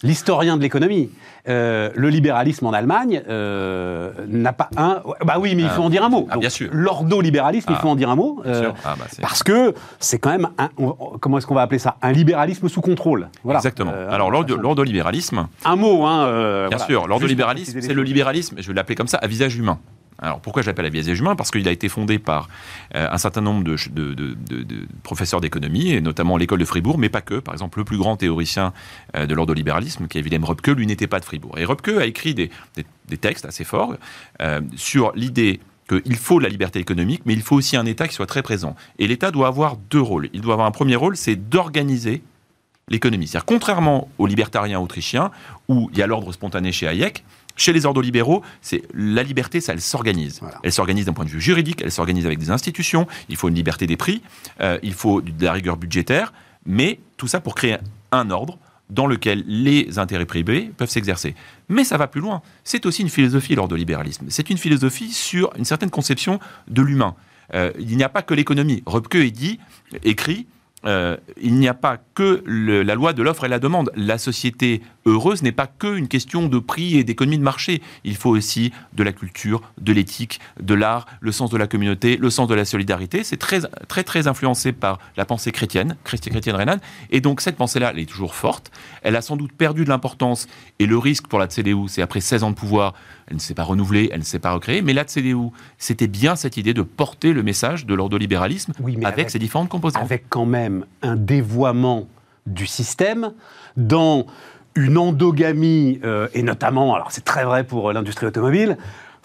l'historien de l'économie. Euh, le libéralisme en Allemagne euh, n'a pas un. Bah oui, mais il faut en dire un mot. Ah, bien sûr. L'ordolibéralisme, il faut en dire un mot. Euh, ah, bah, parce que c'est quand même. Un, comment est-ce qu'on va appeler ça? Un libéralisme sous contrôle. Voilà. Exactement. Alors, l'ordolibéralisme. Un mot, hein. bien sûr. L'ordolibéralisme, c'est le libéralisme, je vais l'appeler comme ça, à visage humain. Alors pourquoi je l'appelle à visage humain Parce qu'il a été fondé par euh, un certain nombre de, professeurs d'économie, et notamment l'école de Fribourg, mais pas que. Par exemple, le plus grand théoricien euh, de l'ordolibéralisme, qui est Wilhelm Röpke, lui n'était pas de Fribourg. Et Röpke a écrit des, textes assez forts euh, sur l'idée qu'il faut la liberté économique, mais il faut aussi un État qui soit très présent. Et l'État doit avoir deux rôles. Il doit avoir un premier rôle, c'est d'organiser l'économie. C'est-à-dire, contrairement aux libertariens autrichiens, où il y a l'ordre spontané chez Hayek, chez les ordolibéraux, c'est la liberté, ça, elle s'organise. Elle s'organise d'un point de vue juridique, elle s'organise avec des institutions. Il faut une liberté des prix, euh, il faut de la rigueur budgétaire, mais tout ça pour créer un ordre dans lequel les intérêts privés peuvent s'exercer. Mais ça va plus loin. C'est aussi une philosophie, l'ordolibéralisme. C'est une philosophie sur une certaine conception de l'humain. Euh, il n'y a pas que l'économie. Röpke dit, écrit, euh, il n'y a pas que la loi de l'offre et la demande. La société heureuse n'est pas que une question de prix et d'économie de marché. Il faut aussi de la culture, de l'éthique, de l'art, le sens de la communauté, le sens de la solidarité. C'est très, très, très influencé par la pensée chrétienne, chrétienne. Et donc, cette pensée-là, elle est toujours forte. Elle a sans doute perdu de l'importance. Et le risque pour la CDU, c'est après 16 ans de pouvoir, elle ne s'est pas renouvelée, elle ne s'est pas recréée. Mais la CDU, c'était bien cette idée de porter le message de l'ordolibéralisme avec, avec ses différentes composantes. Avec quand même un dévoiement du système dans une endogamie, euh, et notamment, alors c'est très vrai pour l'industrie automobile,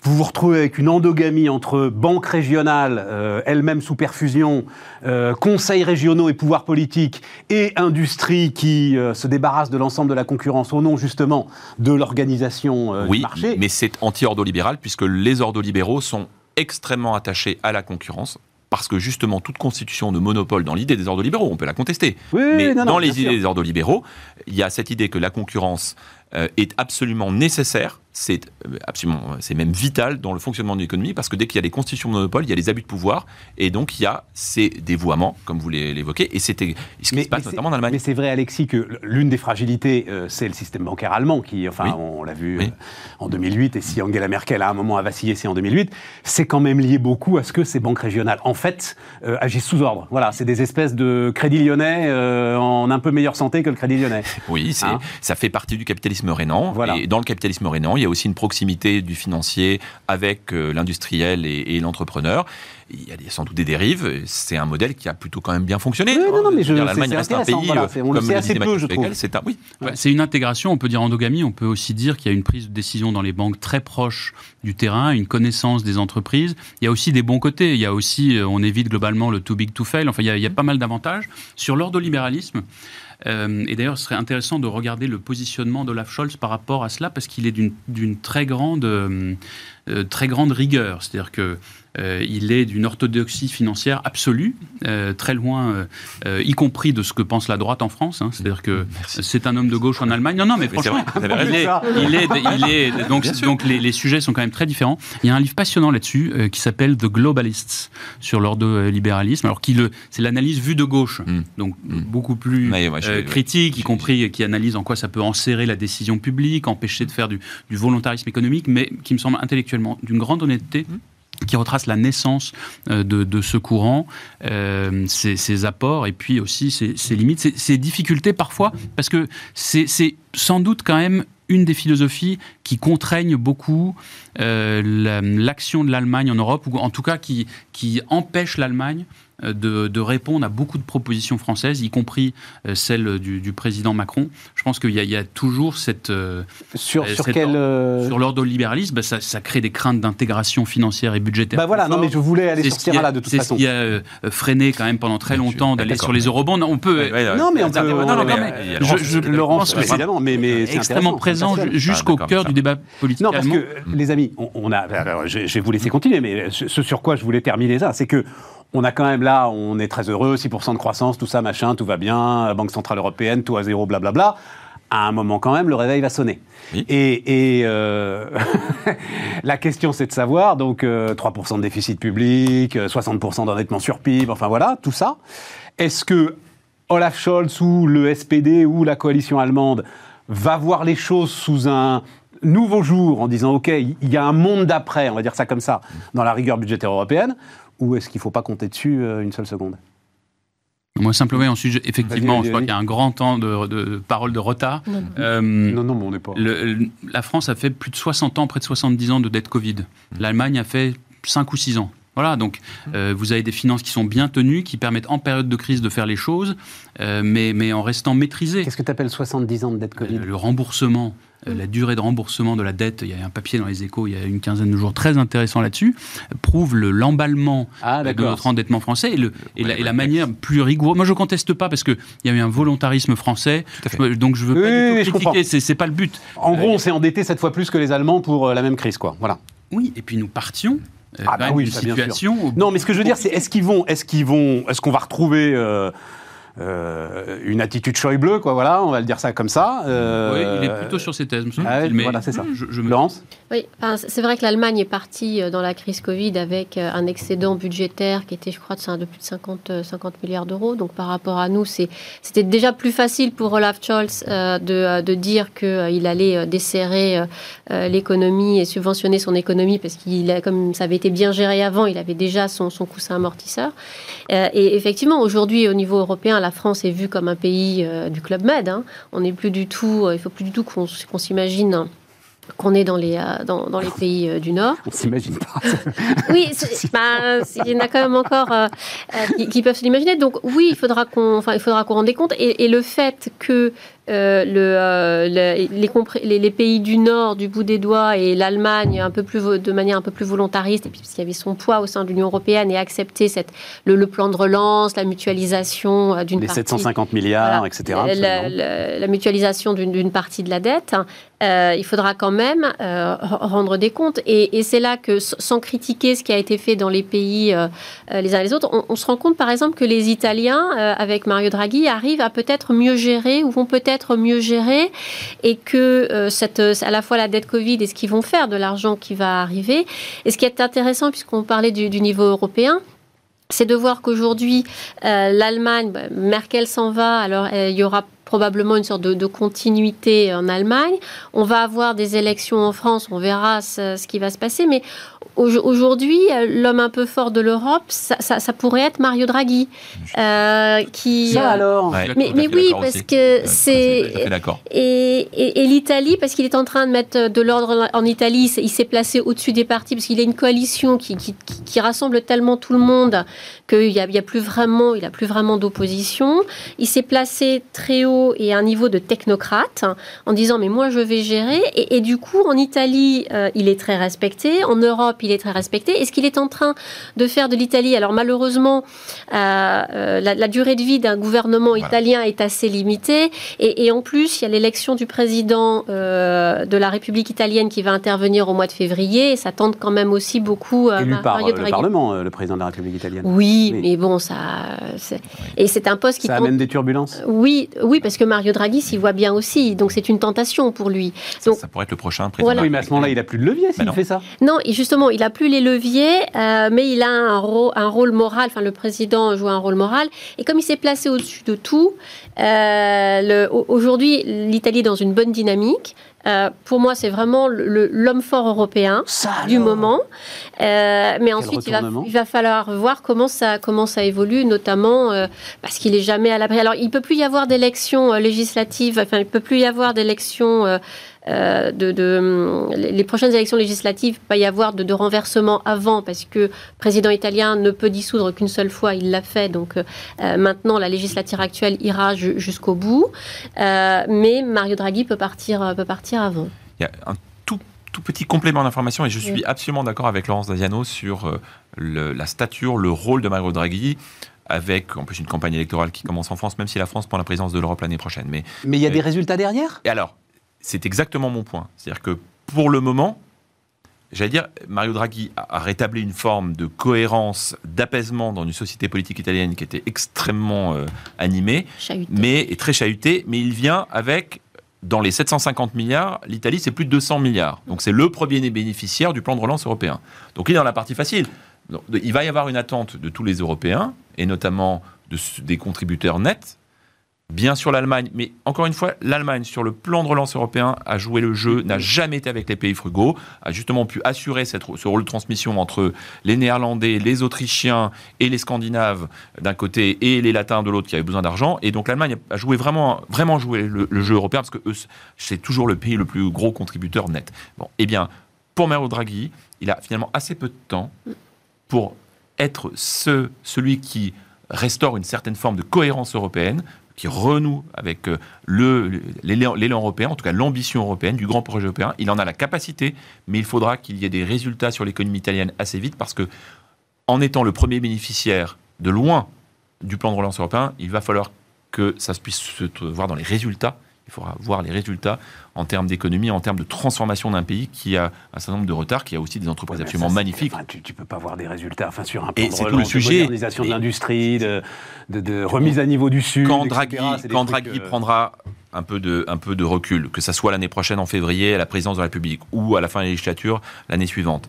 vous vous retrouvez avec une endogamie entre banques régionales, euh, elles-mêmes sous perfusion, euh, conseils régionaux et pouvoirs politiques, et industrie qui se débarrasse de l'ensemble de la concurrence au nom justement de l'organisation du marché. Oui, mais c'est anti-ordolibéral puisque les ordolibéraux sont extrêmement attachés à la concurrence, parce que justement toute constitution de monopole dans l'idée des ordres libéraux, on peut la contester, mais dans les idées des ordres libéraux, il y a cette idée que la concurrence euh, est absolument nécessaire c'est euh, absolument, c'est même vital dans le fonctionnement de l'économie parce que dès qu'il y a des constitutions de monopole, il y a des abus de pouvoir et donc il y a ces dévoiements, comme vous l'évoquez, et c'était ce qui se passe notamment en Allemagne. Mais c'est vrai, Alexis, que l'une des fragilités, euh, c'est le système bancaire allemand qui, enfin, on l'a vu euh, en 2008, et si Angela Merkel à un moment a vacillé, c'est en 2008, c'est quand même lié beaucoup à ce que ces banques régionales, en fait, agissent sous ordre. Voilà, c'est des espèces de crédit lyonnais en un peu meilleure santé que le crédit lyonnais. Oui, hein ça fait partie du capitalisme rénan. Voilà. Et dans le capitalisme rénan, il y a aussi une proximité du financier avec euh, l'industriel et, l'entrepreneur. Il y a sans doute des dérives. C'est un modèle qui a plutôt quand même bien fonctionné. non, non, mais l'Allemagne reste un pays, euh, on le sait assez peu, je trouve. C'est oui. c'est une intégration. On peut dire endogamie. On peut aussi dire qu'il y a une prise de décision dans les banques très proche du terrain, une connaissance des entreprises. Il y a aussi des bons côtés. Il y a aussi, euh, on évite globalement le too big to fail. Enfin, il y a, il y a pas mal d'avantages. Sur l'ordolibéralisme, euh, et d'ailleurs, ce serait intéressant de regarder le positionnement d'Olaf Scholz par rapport à cela, parce qu'il est d'une très grande, euh, euh, très grande rigueur. C'est-à-dire que euh, il est d'une orthodoxie financière absolue, euh, très loin, euh, y compris de ce que pense la droite en France. Hein. C'est-à-dire que c'est un homme de gauche en Allemagne. Non, non, mais, franchement, il est, il est, donc, donc les, sujets sont quand même très différents. Il y a un livre passionnant là-dessus qui s'appelle The Globalists sur l'ordolibéralisme. Alors c'est l'analyse vue de gauche, hmm. donc hmm. beaucoup plus critique, y compris qui analyse en quoi ça peut enserrer la décision publique, empêcher de faire du, volontarisme économique, mais qui me semble intellectuellement d'une grande honnêteté. Hmm qui retrace la naissance euh, de, ce courant, euh, ses, apports et puis aussi ses, limites, ses, difficultés parfois, parce que c'est sans doute quand même une des philosophies qui contraignent beaucoup euh, l'action de l'Allemagne en Europe, ou en tout cas qui empêche l'Allemagne euh, de, répondre à beaucoup de propositions françaises, y compris euh, celle du, président Macron. Je pense qu'il y, a toujours cette... Euh, sur, sur quel... Sur l'ordolibéralisme, bah, ça, ça, crée des craintes d'intégration financière et budgétaire. Bah voilà, non mais je voulais aller sur ce là de toute façon. C'est ce qui a freiné quand même pendant très longtemps d'aller sur les eurobonds. On peut... non mais on peut... Non, mais, je, Laurence, évidemment, mais, mais extrêmement présent jusqu'au cœur du débat politique Non, parce que, les amis, on, a... je vais vous laisser continuer, mais ce sur quoi je voulais terminer ça, c'est que on a quand même là, on est très heureux, 6% de croissance, tout ça, machin, tout va bien, Banque Centrale Européenne, tout à zéro, blablabla. À un moment quand même, le réveil va sonner. Et, euh, la question, c'est de savoir, donc 3% euh, de déficit public, 60% euh, d'endettement sur PIB, enfin voilà, tout ça. Est-ce que Olaf Scholz ou le SPD ou la coalition allemande va voir les choses sous un nouveau jour en disant, OK, il y a un monde d'après, on va dire ça comme ça, dans la rigueur budgétaire européenne ou est-ce qu'il ne faut pas compter dessus euh, une seule seconde? Moi, simplement, ensuite, effectivement, je crois qu'il y a un grand temps de, parole de retard. Non, euh, non, non, mais on n'est pas. la France a fait plus de 60 ans, près de 70 ans de dette Covid. Mmh. L'Allemagne a fait 5 ou 6 ans. Voilà, donc mmh. euh, vous avez des finances qui sont bien tenues, qui permettent en période de crise de faire les choses, mais, mais en restant maîtrisées. Qu'est-ce que tu appelles 70 ans de dette Covid? Le remboursement euh, la durée de remboursement de la dette, il y a un papier dans les échos il y a une quinzaine de jours très intéressant là-dessus, prouve l'emballement ah, de notre endettement français et, le, et, la, manière plus rigoureuse. Moi, je ne conteste pas parce qu'il y a eu un volontarisme français, donc je ne veux pas du tout critiquer, c'est pas le but. En gros, on s'est endetté cette fois plus que les Allemands pour euh, la même crise, quoi. Voilà. Oui, et puis nous partions euh, ah bah oui, situation. Non, mais ce que je veux dire, c'est est-ce qu'ils vont, est-ce qu'ils vont, est-ce qu'on va retrouver euh, une attitude Schäuble, quoi, voilà, on va le dire ça comme ça. Euh, oui, il est plutôt sur ces thèses, ah voilà, c'est ça. Je, me... Laurence Oui, c'est vrai que l'Allemagne est partie euh, dans la crise Covid avec un excédent budgétaire qui était, je crois, de plus de 50, 50 milliards d'euros. Donc par rapport à nous, c'était déjà plus facile pour Olaf Scholz de, dire qu'il allait desserrer l'économie et subventionner son économie parce qu'il, comme ça avait été bien géré avant, il avait déjà son, coussin amortisseur. et effectivement, aujourd'hui, au niveau européen, la France est vue comme un pays euh, du Club Med. Hein. On n'est plus du tout, euh, il faut plus du tout qu'on s'imagine qu'on est dans les, euh, dans, dans les pays du Nord. On s'imagine pas. oui, bah, il y en a quand même encore qui, peuvent se l'imaginer. Donc oui, il faudra qu'on enfin, qu'on rende compte. Et, et, le fait que euh, le, euh, les, les, pays du Nord, du bout des doigts, et l'Allemagne, un peu plus de manière un peu plus volontariste, et puis parce qu'il y avait son poids au sein de l'Union européenne, et accepter cette, le, plan de relance, la mutualisation euh, d'une partie... Les 750 milliards, etc. La, mutualisation d'une partie de la dette, il faudra quand même rendre des comptes. Et, c'est là que, sans critiquer ce qui a été fait dans les pays les uns les autres, on, on, se rend compte, par exemple, que les Italiens, avec Mario Draghi, arrivent à peut-être mieux gérer, ou vont peut-être être mieux géré et que euh, cette, à la fois la dette Covid et ce qu'ils vont faire de l'argent qui va arriver. Et ce qui est intéressant, puisqu'on parlait du, niveau européen, c'est de voir qu'aujourd'hui, euh, l'Allemagne, bah, Merkel s'en va, alors euh, il y aura probablement une sorte de, continuité en Allemagne. On va avoir des élections en France, on verra ce, ce qui va se passer, mais Aujourd'hui, l'homme un peu fort de l'Europe, ça, pourrait être Mario Draghi, euh, qui. Ça alors. mais, oui, parce que c'est. Et, et, l'Italie, parce qu'il est en train de mettre de l'ordre en Italie, il s'est placé au-dessus des partis parce qu'il a une coalition qui, qui, rassemble tellement tout le monde qu'il n'y a, a, plus vraiment, il a plus vraiment d'opposition. Il s'est placé très haut et à un niveau de technocrate en disant mais moi je vais gérer. Et, du coup, en Italie, euh, il est très respecté. En Europe, il est très respecté. Et ce qu'il est en train de faire de l'Italie, alors malheureusement, euh, euh, la, durée de vie d'un gouvernement italien est assez limitée. Et, en plus, il y a l'élection du président euh, de la République italienne qui va intervenir au mois de février. Et ça tente quand même aussi beaucoup. Élu par le Parlement, le président de la République italienne. Oui, mais bon, ça. Et c'est un poste qui. Ça amène des turbulences Oui, oui, parce que Mario Draghi s'y voit bien aussi. Donc c'est une tentation pour lui. Donc, ça, pourrait être le prochain président. Oui, mais à ce moment-là, il n'a plus de levier s'il fait ça. Non, et justement, il n'a plus les leviers, euh, mais il a un, un, rôle moral, enfin le président joue un rôle moral, et comme il s'est placé au-dessus de tout, euh, aujourd'hui l'Italie est dans une bonne dynamique, pour moi, c'est vraiment l'homme fort européen du moment. mais ensuite, il va, il va, falloir voir comment ça, comment ça évolue, notamment parce qu'il est jamais à l'abri. Alors, il peut plus y avoir d'élections législatives. Enfin, il peut plus y avoir d'élections euh, de, les prochaines élections législatives, pas y avoir de, renversement avant, parce que le président italien ne peut dissoudre qu'une seule fois, il l'a fait. Donc euh, maintenant, la législature actuelle ira jusqu'au bout. Euh, mais Mario Draghi peut partir, peut partir avant. Il y a un tout, tout petit complément d'information, et je suis absolument d'accord avec Laurence Daziano sur la stature, le rôle de Mario Draghi avec en plus une campagne électorale qui commence en France, même si la France prend la présidence de l'Europe l'année prochaine. Mais mais il y a des résultats derrière? Et alors, c'est exactement mon point. C'est-à-dire que pour le moment, j'allais dire, Mario Draghi a rétabli une forme de cohérence, d'apaisement dans une société politique italienne qui était extrêmement euh, animée, mais et très chahutée, mais il vient avec dans les 750 milliards, l'Italie, c'est plus de 200 milliards. Donc c'est le premier bénéficiaire du plan de relance européen. Donc il est dans la partie facile. il va y avoir une attente de tous les Européens, et notamment des contributeurs nets, Bien sûr l'Allemagne, mais encore une fois, l'Allemagne, sur le plan de relance européen, a joué le jeu, n'a jamais été avec les pays frugaux, a justement pu assurer ce rôle de transmission entre les Néerlandais, les Autrichiens et les Scandinaves d'un côté et les Latins de l'autre qui avaient besoin d'argent. Et donc l'Allemagne a joué vraiment, vraiment joué le, jeu européen parce que c'est toujours le pays le plus gros contributeur net. Bon, eh bien, pour Mario Draghi, il a finalement assez peu de temps pour être ce, celui qui restaure une certaine forme de cohérence européenne, qui renoue avec euh, l'élan européen, en tout cas l'ambition européenne du grand projet européen. Il en a la capacité, mais il faudra qu'il y ait des résultats sur l'économie italienne assez vite parce que, en étant le premier bénéficiaire de loin du plan de relance européen, il va falloir que ça puisse se voir dans les résultats il faudra voir les résultats en termes d'économie, en termes de transformation d'un pays qui a un certain nombre de retards, qui a aussi des entreprises absolument magnifiques. tu ne peux pas voir des résultats enfin, sur un plan de, relance, le sujet, de modernisation de l'industrie, de, de, remise à niveau du Sud. Quand Draghi, quand Draghi euh, prendra un peu, de, un peu de recul, que ce soit l'année prochaine en février à la présidence de la République ou à la fin de la législature l'année suivante,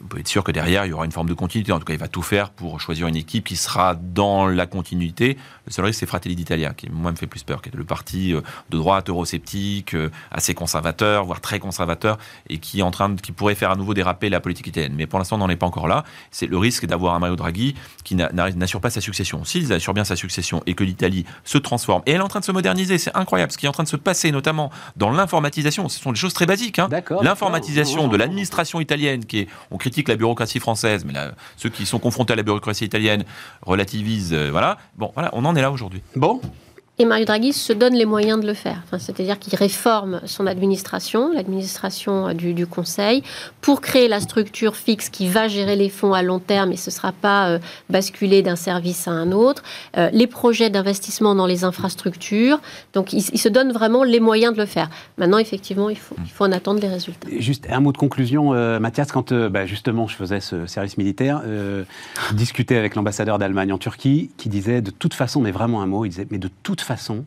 vous pouvez être sûr que derrière, il y aura une forme de continuité. En tout cas, il va tout faire pour choisir une équipe qui sera dans la continuité. Le seul risque, c'est Fratelli d'Italia, qui, moi, me fait plus peur, qui est le parti euh, de droite eurosceptique, euh, assez conservateur, voire très conservateur, et qui, est en train de, qui pourrait faire à nouveau déraper la politique italienne. Mais pour l'instant, on n'en est pas encore là. C'est le risque d'avoir un Mario Draghi qui n'assure pas sa succession. S'il assure bien sa succession et que l'Italie se transforme, et elle est en train de se moderniser, c'est incroyable ce qui est en train de se passer, notamment dans l'informatisation. Ce sont des choses très basiques. Hein. L'informatisation de l'administration italienne, qui est on critique la bureaucratie française, mais ceux qui sont confrontés à la bureaucratie italienne relativisent. Euh, voilà. Bon, voilà, on en est là aujourd'hui. Bon, et Mario Draghi se donne les moyens de le faire. Enfin, C'est-à-dire qu'il réforme son administration, l'administration euh, du, Conseil, pour créer la structure fixe qui va gérer les fonds à long terme et ce ne sera pas euh, basculé d'un service à un autre. Euh, les projets d'investissement dans les infrastructures. Donc, il, se donne vraiment les moyens de le faire. Maintenant, effectivement, il faut, il faut en attendre les résultats. Juste un mot de conclusion, Mathias, quand bah, justement je faisais ce service militaire, discuter avec l'ambassadeur d'Allemagne en Turquie qui disait de toute façon, mais vraiment un mot, il disait, mais de toute façon, façon,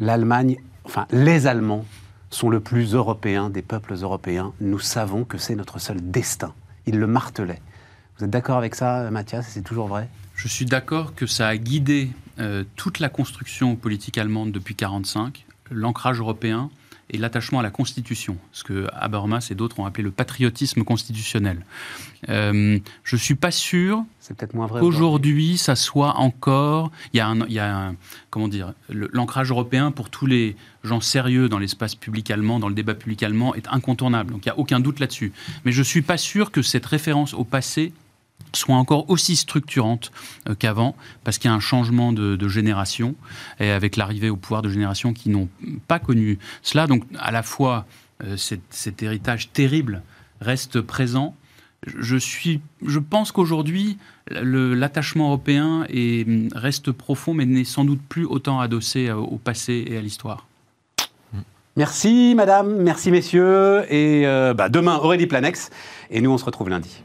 l'Allemagne, enfin les Allemands, sont le plus européens des peuples européens. Nous savons que c'est notre seul destin. Il le martelait. Vous êtes d'accord avec ça, Mathias C'est toujours vrai? Je suis d'accord que ça a guidé euh, toute la construction politique allemande depuis 1945, l'ancrage européen, et l'attachement à la Constitution, ce que Habermas et d'autres ont appelé le patriotisme constitutionnel. Euh, je ne suis pas sûr qu'aujourd'hui, ça soit encore... Il y a un, il y a comment dire, l'ancrage européen pour tous les gens sérieux dans l'espace public allemand, dans le débat public allemand, est incontournable. Donc il n'y a aucun doute là-dessus. Mais je ne suis pas sûr que cette référence au passé soit encore aussi structurante euh, qu'avant, parce qu'il y a un changement de, génération, et avec l'arrivée au pouvoir de générations qui n'ont pas connu cela. Donc, à la fois, euh, cet, héritage terrible reste présent. Je, suis, je pense qu'aujourd'hui, l'attachement européen est, reste profond, mais n'est sans doute plus autant adossé euh, au passé et à l'histoire. Merci, madame, merci, messieurs. Et bah, demain, Aurélie Planex. Et nous, on se retrouve lundi.